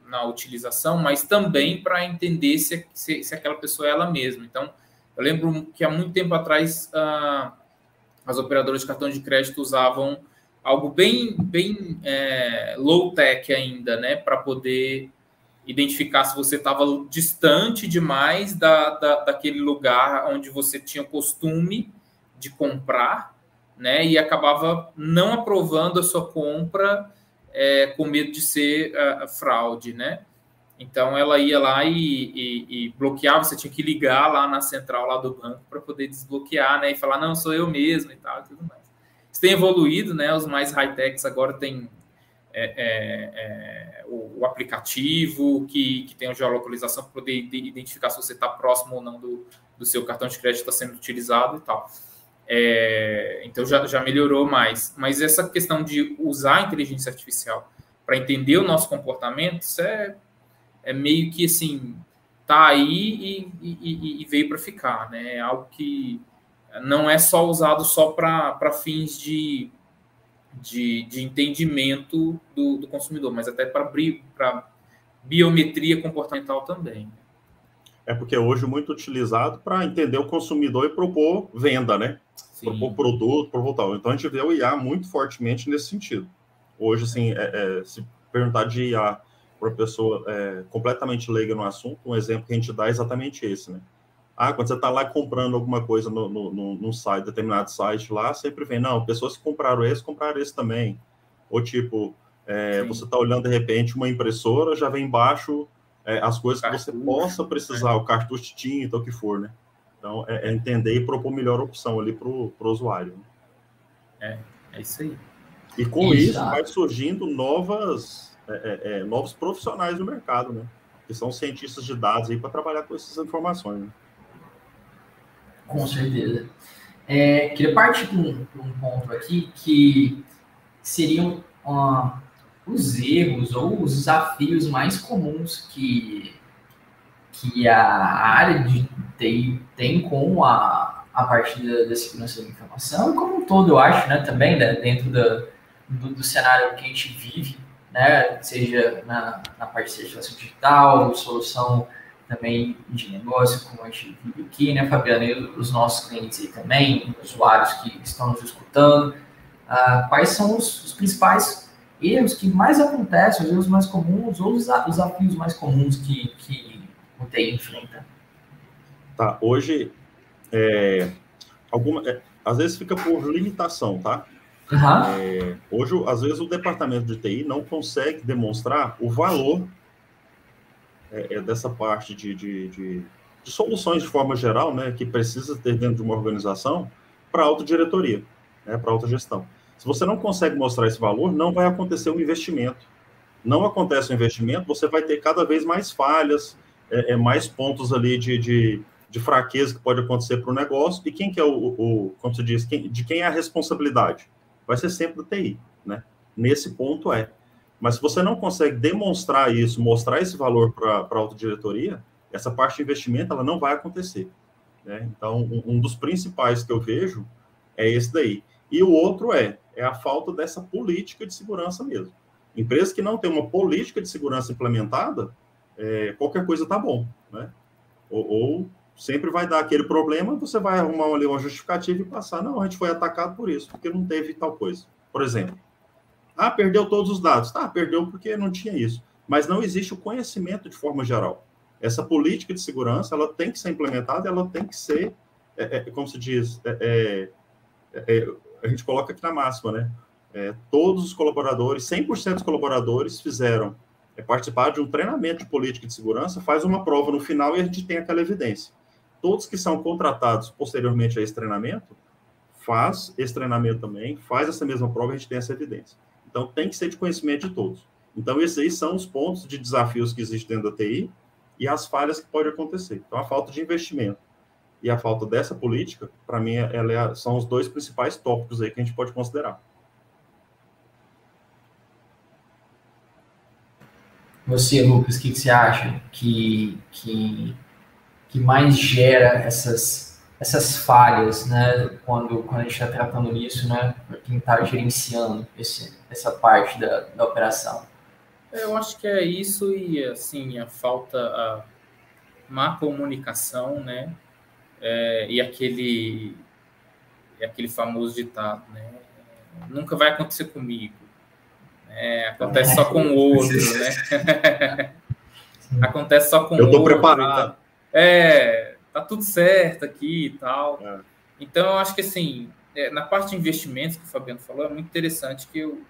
na utilização, mas também para entender se, se, se, aquela pessoa é ela mesma. Então, eu lembro que há muito tempo atrás ah, as operadoras de cartão de crédito usavam algo bem, bem é, low-tech ainda, né, para poder identificar se você estava distante demais da, da, daquele lugar onde você tinha costume de comprar né? E acabava não aprovando a sua compra é, com medo de ser uh, fraude, né? Então ela ia lá e, e, e, bloqueava, você tinha que ligar lá na central lá do banco para poder desbloquear, né? E falar, não, sou eu mesmo e tal, e tudo mais. Isso tem evoluído, né? Os mais high-techs agora tem é, é, é, o, o, aplicativo que, que tem a geolocalização para poder identificar se você está próximo ou não do, do seu cartão de crédito está sendo utilizado e tal. É, então já, já melhorou mais. Mas essa questão de usar a inteligência artificial para entender o nosso comportamento, isso é, é meio que assim, tá aí e, e, e veio para ficar, né? É algo que não é só usado só para fins de, de, de, entendimento do, do consumidor, mas até para biometria comportamental também. É porque é hoje muito utilizado para entender o consumidor e propor venda, né? Sim. propor produto, propor tal. Então a gente vê o IA muito fortemente nesse sentido. Hoje, assim, é, é, se perguntar de IA para pessoa é, completamente leiga no assunto, um exemplo que a gente dá é exatamente esse, né? Ah, quando você está lá comprando alguma coisa no, no, no, num site, determinado site lá, sempre vem, não, pessoas que compraram esse, compraram esse também. Ou tipo, é, você está olhando de repente uma impressora, já vem embaixo é, as coisas cartucho, que você possa precisar, né? o cartucho de tinta, o que for, né? Então, é, é entender e propor melhor opção ali para o usuário. Né? É, é isso aí. E com isso, isso vai surgindo novas, é, é, é, novos profissionais no mercado, né? Que são cientistas de dados aí para trabalhar com essas informações. Né? Com certeza. É, queria partir para um, um, ponto aqui que seriam uh, os erros ou os desafios mais comuns que, que a área de TI tem com a, a parte da, da segurança da informação, como um todo, eu acho, né, também, né, dentro da, do, do, cenário que a gente vive, né, seja na, na parte de certificação digital, solução também de negócio, como a gente vive aqui, né, Fabiana, e os nossos clientes aí também, usuários que estão nos escutando, uh, quais são os, os, principais erros que mais acontecem, os erros mais comuns ou os desafios mais comuns que, que o TI enfrenta? Tá, hoje, é, alguma, é, às vezes fica por limitação, tá? Uhum. É, hoje, às vezes, o departamento de TI não consegue demonstrar o valor é, é dessa parte de, de, de, de, soluções de forma geral, né, que precisa ter dentro de uma organização para a autodiretoria, né, para a autogestão. Se você não consegue mostrar esse valor, não vai acontecer um investimento. Não acontece um investimento, você vai ter cada vez mais falhas, é, é mais pontos ali de, de, de, fraqueza que pode acontecer para o negócio. E quem que é o, o como se diz, quem, de quem é a responsabilidade? Vai ser sempre do TI, né? Nesse ponto é. Mas se você não consegue demonstrar isso, mostrar esse valor para a autodiretoria, essa parte de investimento ela não vai acontecer. Né? Então, um, um, dos principais que eu vejo é esse daí. E o outro é, é a falta dessa política de segurança mesmo. Empresas que não têm uma política de segurança implementada, é, qualquer coisa está bom. Né? Ou, ou, sempre vai dar aquele problema, você vai arrumar ali uma justificativa e passar, não, a gente foi atacado por isso, porque não teve tal coisa. Por exemplo, ah, perdeu todos os dados. Tá, perdeu porque não tinha isso. Mas não existe o conhecimento de forma geral. Essa política de segurança, ela tem que ser implementada, ela tem que ser, é, é, como se diz, é, é, é a gente coloca aqui na máxima, né? É, todos os colaboradores, 100% dos colaboradores fizeram, é, participar de um treinamento de política de segurança, faz uma prova no final e a gente tem aquela evidência. Todos que são contratados posteriormente a esse treinamento, faz esse treinamento também, faz essa mesma prova e a gente tem essa evidência. Então, tem que ser de conhecimento de todos. Então, esses aí são os pontos de desafios que existem dentro da TI e as falhas que podem acontecer. Então, a falta de investimento e a falta dessa política, para mim, é, são os dois principais tópicos aí que a gente pode considerar. Você, Lucas, o que, que você acha que, que, que mais gera essas essas falhas, né, quando, quando a gente está tratando nisso, né, para quem está gerenciando esse, essa parte da, da operação? É, eu acho que é isso e, assim, a falta, a má comunicação, né, é, e aquele, e aquele famoso ditado, né, nunca vai acontecer comigo, né, acontece só com o outro, né, acontece só com o outro. Eu estou preparado. É, tá tudo certo aqui e tal. É. Então, eu acho que assim, é, na parte de investimentos que o Fabiano falou, é muito interessante que eu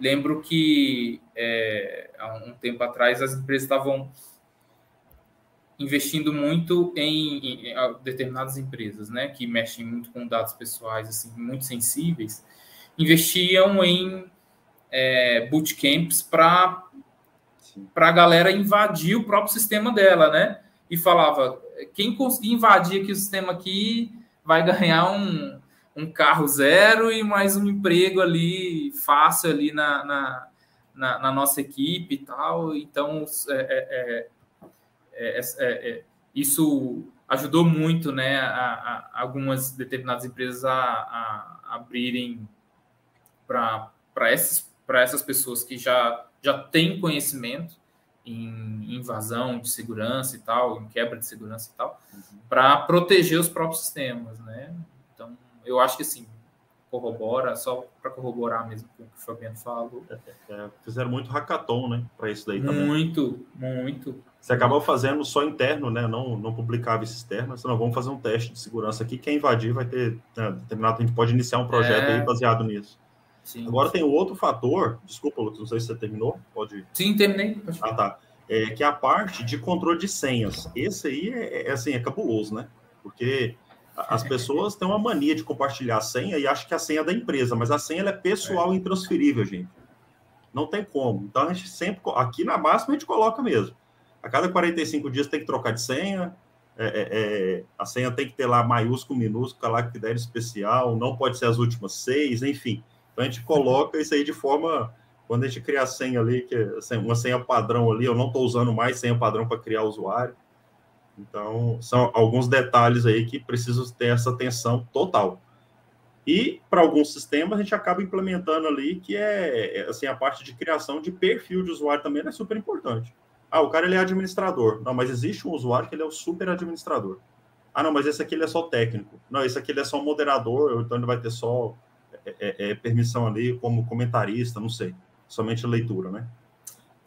lembro que é, há um tempo atrás as empresas estavam investindo muito em, em, em, determinadas empresas, né, que mexem muito com dados pessoais, assim, muito sensíveis, investiam em é, bootcamps para para a galera invadir o próprio sistema dela, né? E falava, quem conseguir invadir aqui o sistema aqui vai ganhar um, um carro zero e mais um emprego ali fácil ali na, na, na, na nossa equipe e tal. Então, é, é, é, isso ajudou muito né, a, a algumas determinadas empresas a, a abrirem para essas, essas pessoas que já, já têm conhecimento em invasão de segurança e tal, em quebra de segurança e tal, uhum. para proteger os próprios sistemas, né? Então, eu acho que assim, corrobora, só para corroborar mesmo com o que o Fabiano falou. É, é, fizeram muito hackathon, né, para isso daí também. Muito, muito. Você acabou fazendo só interno, né? Não, não publicava isso externo. Senão vamos fazer um teste de segurança aqui. Quem invadir vai ter né, determinado. A gente pode iniciar um projeto é... aí baseado nisso. Sim. Agora tem outro fator, desculpa, Lucas, não sei se você terminou, pode. Sim, terminei. Ah, tá. É, que é a parte de controle de senhas. Esse aí é, é assim, é cabuloso, né? Porque as pessoas têm uma mania de compartilhar a senha e acham que a senha é da empresa, mas a senha é pessoal e é. intransferível, gente. Não tem como. Então a gente sempre, aqui na máxima, a gente coloca mesmo. A cada 45 dias tem que trocar de senha. É, é, é, a senha tem que ter lá maiúsculo, minúsculo, caractere especial, não pode ser as últimas seis, enfim. Então a gente coloca isso aí de forma Quando a gente cria a senha ali, que é uma senha padrão ali, eu não estou usando mais senha padrão para criar usuário. Então, são alguns detalhes aí que precisam ter essa atenção total. E para alguns sistemas a gente acaba implementando ali que é, é assim a parte de criação de perfil de usuário também é super importante. Ah, o cara ele é administrador. Não, mas existe um usuário que ele é o super administrador. Ah, não, mas esse aqui ele é só técnico. Não, esse aqui ele é só moderador, então ele vai ter só é, é, é permissão ali como comentarista, não sei. Somente leitura, né?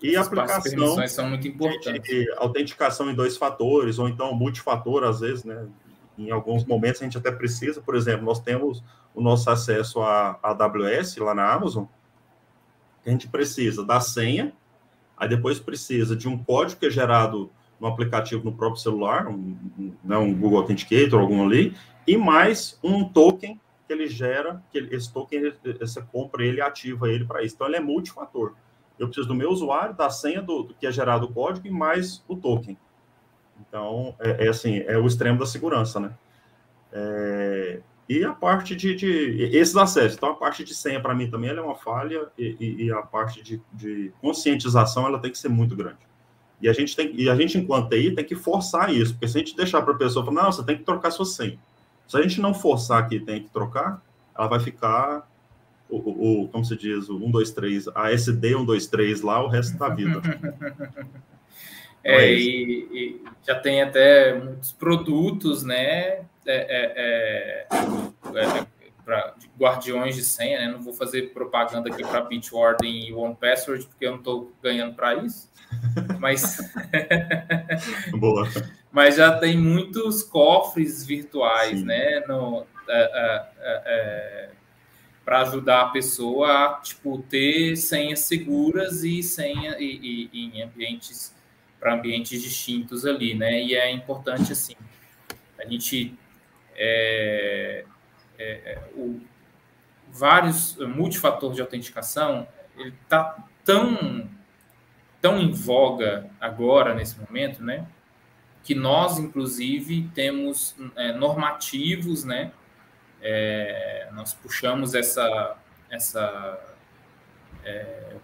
E a aplicação são muito importantes. De, de autenticação em dois fatores, ou então multifator, às vezes, né? Em alguns momentos a gente até precisa, por exemplo, nós temos o nosso acesso à AWS lá na Amazon, a gente precisa da senha, aí depois precisa de um código que é gerado no aplicativo no próprio celular, um, um, né, Google Authenticator, algum ali, e mais um token que ele gera, que ele, esse token você compra ele ativa ele para isso. Então ele é multifator. Eu preciso do meu usuário, da senha do, do que é gerado o código e mais o token. Então, é, é, assim, é o extremo da segurança, né? É, e a parte de, de, esses acessos. Então, a parte de senha, para mim, também é uma falha, e, e, e a parte de, de, conscientização, ela tem que ser muito grande. E a gente, tem, e a gente enquanto TI, tem que forçar isso, porque se a gente deixar para a pessoa falar, não, você tem que trocar sua senha. Se a gente não forçar que tem que trocar, ela vai ficar, o, o, o como se diz, o 1, 2, 3, a SD 1, 2, 3 lá o resto da vida. É, é e, e, já tem até muitos produtos, né? É, é, é, é de guardiões de senha, né? Não vou fazer propaganda aqui para Bitwarden e OnePassword, porque eu não estou ganhando para isso. Mas. Boa. Mas já tem muitos cofres virtuais, Sim. né? No, para ajudar a pessoa a tipo, ter senhas seguras e senha e, e, e em ambientes para ambientes distintos ali, né? E é importante assim a gente é, é, é o, vários multifatores de autenticação ele está tão tão em voga agora nesse momento, né? Que nós inclusive temos é, normativos, né? É, nós puxamos essa essa é,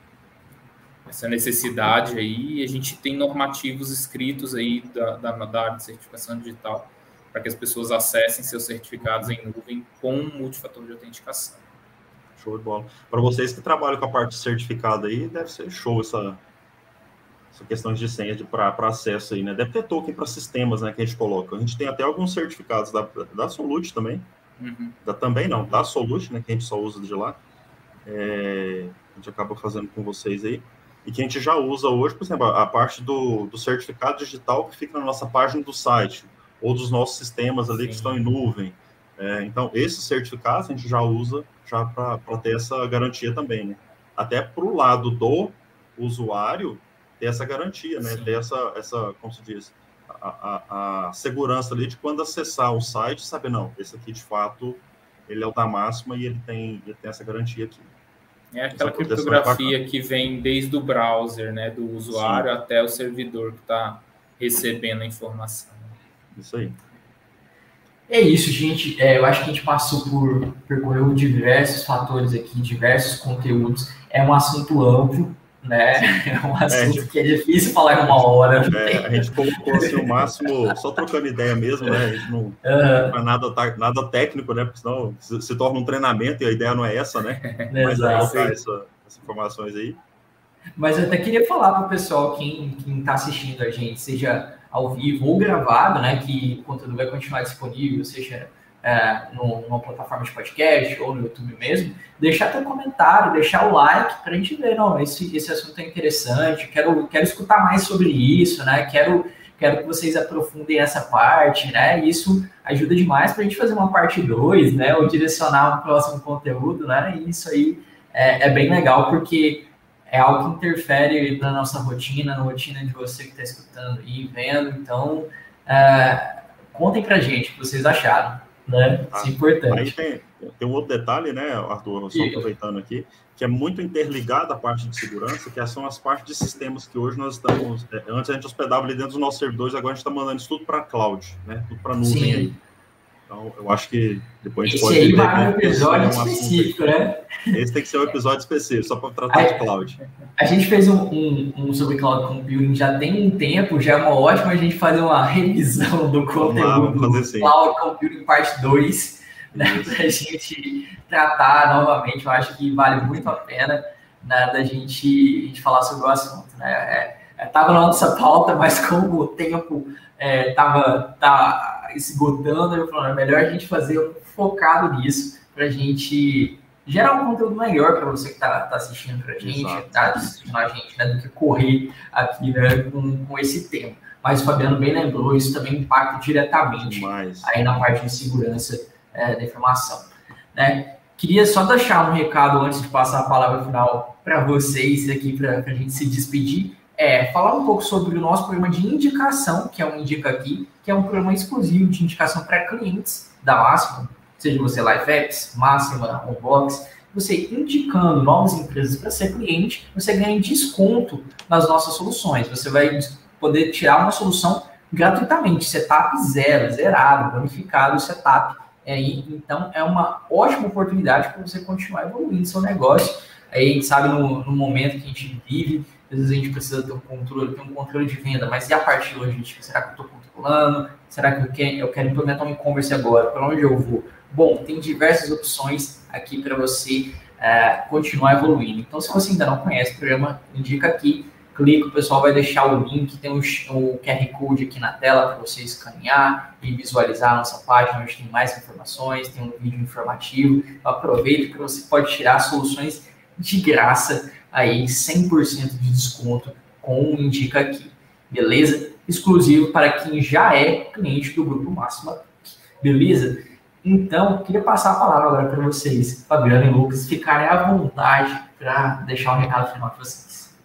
essa necessidade aí, e a gente tem normativos escritos aí da, da, da área de certificação digital para que as pessoas acessem seus certificados em nuvem com multifator de autenticação. Show de bola. Para vocês que trabalham com a parte certificada aí, deve ser show essa, essa questão de senha para acesso aí, né? Deve ter token para sistemas, né, que a gente coloca. A gente tem até alguns certificados da, da Solute também. Uhum. Da, também não, da Solute, né, que a gente só usa de lá. É, a gente acaba fazendo com vocês aí e que a gente já usa hoje, por exemplo, a parte do, do certificado digital que fica na nossa página do site, ou dos nossos sistemas ali Sim. que estão em nuvem. É, então, esses certificados a gente já usa já para ter essa garantia também, né? Até para o lado do usuário ter essa garantia, né? Sim. Ter essa, essa, como se diz, a, a, a, segurança ali de quando acessar o site, saber, não, esse aqui de fato, ele é o da máxima e ele tem, ele tem essa garantia aqui. É aquela criptografia que vem desde o browser, né, do usuário Sim. até o servidor que está recebendo a informação. Isso aí. É isso, gente. É, eu acho que a gente passou por percorreu diversos fatores aqui, diversos conteúdos. É um assunto amplo, né? É um assunto é, gente, que é difícil falar em uma hora. É, a gente colocou assim o máximo, só trocando ideia mesmo, né? A gente não, uhum. não é nada, nada técnico, né? Porque senão se, se, torna um treinamento e a ideia não é essa, né? Mas é colocar essa, essas informações aí. Mas eu até queria falar para o pessoal, quem está assistindo a gente, seja ao vivo ou gravado, né? Que o conteúdo vai continuar disponível, seja é, numa plataforma de podcast ou no YouTube mesmo, deixar teu comentário, deixar o like para a gente ver, não, esse, esse assunto é interessante, quero, quero escutar mais sobre isso, né? Quero, quero que vocês aprofundem essa parte, né? Isso ajuda demais para a gente fazer uma parte 2, né? Ou direcionar um próximo conteúdo, né? E isso aí é, é bem legal, porque é algo que interfere na nossa rotina, na rotina de você que está escutando e vendo. Então, é, contem para gente o que vocês acharam né? Isso é importante. Aí tem, tem um outro detalhe, né, Arthur, só aproveitando aqui, que é muito interligado à parte de segurança, que são as partes de sistemas que hoje nós estamos. É, antes a gente hospedava ali dentro dos nossos servidores, agora a gente está mandando isso tudo para cloud, né? Tudo para nuvem Sim. aí. Então, eu acho que depois a gente Esse pode. Esse aí vai um episódio um específico, né? Esse tem que ser um episódio específico, só para tratar a, de cloud. A gente fez um, um, um, sobre cloud computing já tem um tempo, já é uma ótima a gente fazer uma revisão do conteúdo vamos assim. cloud computing parte 2, né, para a gente tratar novamente. Eu acho que vale muito a pena né, da gente, gente falar sobre o assunto. Né? É, estava é, na nossa pauta, mas como o tempo estava é, tá esgotando, eu falei, é melhor a gente fazer focado nisso para a gente gerar um conteúdo melhor para você que está tá assistindo para a gente, está assistindo a gente, né, do que correr aqui né, com, com esse tema. Mas o Fabiano bem lembrou, isso também impacta diretamente Demais. aí na parte de segurança é, da informação. Né? Queria só deixar um recado antes de passar a palavra final para vocês aqui, para a gente se despedir é falar um pouco sobre o nosso programa de indicação, que é o Indica Aqui, que é um programa exclusivo de indicação para clientes da Máxima, seja você Life Apps, Máxima, Unbox, você indicando novas empresas para ser cliente, você ganha desconto nas nossas soluções. Você vai poder tirar uma solução gratuitamente, setup zero, zerado, bonificado o setup. É, então, é uma ótima oportunidade para você continuar evoluindo seu negócio. Aí sabe no, no momento que a gente vive, às vezes a gente precisa ter um controle, ter um controle de venda, mas e a partir hoje, será que eu estou controlando? Será que eu quero, eu quero implementar um e-commerce agora? Para onde eu vou? Bom, tem diversas opções aqui para você é, continuar evoluindo. Então, se você ainda não conhece o programa, indica aqui, clica, o pessoal vai deixar o link, tem o, QR Code aqui na tela para você escanear e visualizar a nossa página, onde tem mais informações, tem um vídeo informativo. Aproveita que você pode tirar soluções de graça aí 100% de desconto com o Indica Aqui, beleza? Exclusivo para quem já é cliente do Grupo Máxima, beleza? Então, queria passar a palavra agora para vocês, Fabiano e Lucas, ficarem à vontade para deixar um recado final para vocês.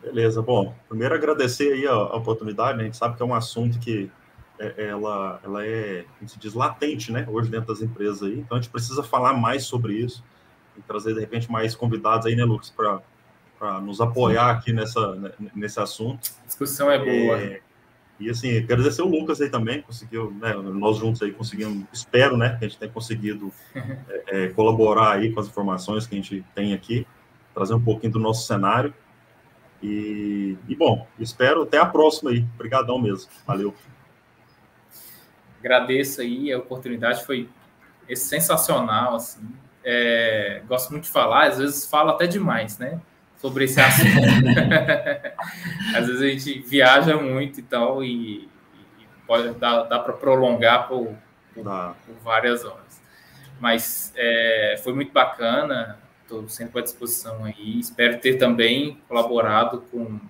Beleza, bom, primeiro agradecer aí a, a, oportunidade, né? a gente sabe que é um assunto que é, ela, ela é, como se diz, latente, né, hoje dentro das empresas aí, então a gente precisa falar mais sobre isso, trazer de repente mais convidados aí, né, Lucas, para nos apoiar aqui nessa, né, nesse assunto. A discussão é boa. É, e assim, agradecer o Lucas aí também, conseguiu, né, nós juntos aí conseguimos, espero, né, que a gente tenha conseguido é, é, colaborar aí com as informações que a gente tem aqui, trazer um pouquinho do nosso cenário. E, e bom, espero até a próxima aí. Obrigadão mesmo. Valeu. Agradeço aí a oportunidade, foi sensacional, assim é, gosto muito de falar, às vezes falo até demais, né? Sobre esse assunto. às vezes a gente viaja muito e tal, e, e pode dar, dá para prolongar por, por, por, várias horas. Mas é, foi muito bacana, estou sempre à disposição aí. Espero ter também colaborado com,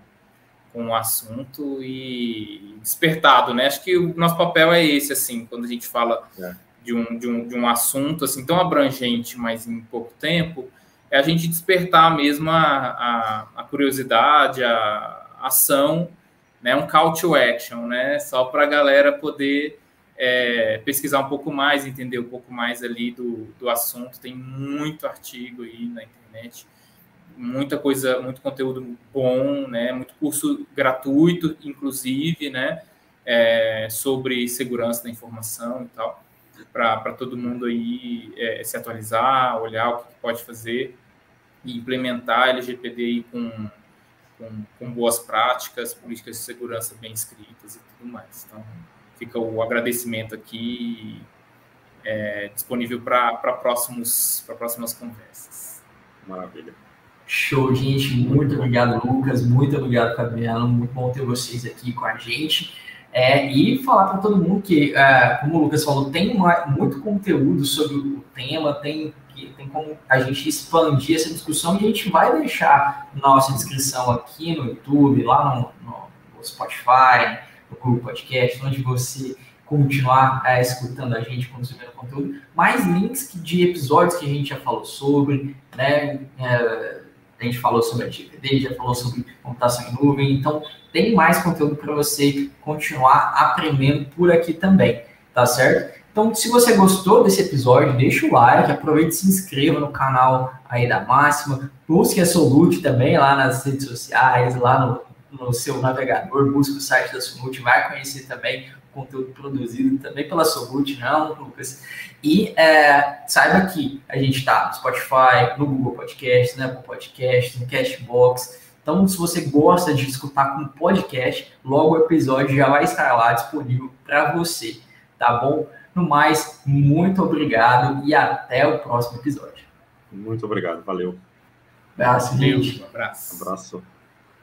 com o assunto e despertado, né? Acho que o nosso papel é esse, assim, quando a gente fala. É de um, de um, de um assunto assim tão abrangente, mas em pouco tempo, é a gente despertar mesmo a, a, a curiosidade, a, ação, né, um call to action, né, só para a galera poder é, pesquisar um pouco mais, entender um pouco mais ali do, do assunto. Tem muito artigo aí na internet, muita coisa, muito conteúdo bom, né, muito curso gratuito, inclusive, né, é, sobre segurança da informação e tal para todo mundo aí é, se atualizar, olhar o que pode fazer e implementar LGPD com, com, com, boas práticas, políticas de segurança bem escritas e tudo mais. Então, fica o agradecimento aqui é, disponível para próximas conversas. Maravilha. Show, gente. Muito obrigado, Lucas. Muito obrigado, Fabiano. Muito bom ter vocês aqui com a gente. É, e falar para todo mundo que, é, como o Lucas falou, tem uma, muito conteúdo sobre o tema, tem, tem como a gente expandir essa discussão e a gente vai deixar nossa descrição aqui no YouTube, lá no, no Spotify, no Google Podcast, onde você continuar é, escutando a gente, consumindo conteúdo, mais links de episódios que a gente já falou sobre, né? É, a gente falou sobre a GPD, já falou sobre computação em nuvem, então tem mais conteúdo para você continuar aprendendo por aqui também, tá certo? Então, se você gostou desse episódio, deixa o like, aproveite e se inscreva no canal aí da Máxima, busque a Solute também lá nas redes sociais, lá no, no seu navegador, busque o site da Solute, vai conhecer também conteúdo produzido também pela Solute, não, Lucas. E é, saiba que a gente está no Spotify, no Google Podcast, no Apple Podcast, no Cashbox. Então, se você gosta de escutar com podcast, logo o episódio já vai estar lá disponível para você, tá bom? No mais, muito obrigado e até o próximo episódio. Muito obrigado, valeu. Abraço, gente. Um abraço. abraço.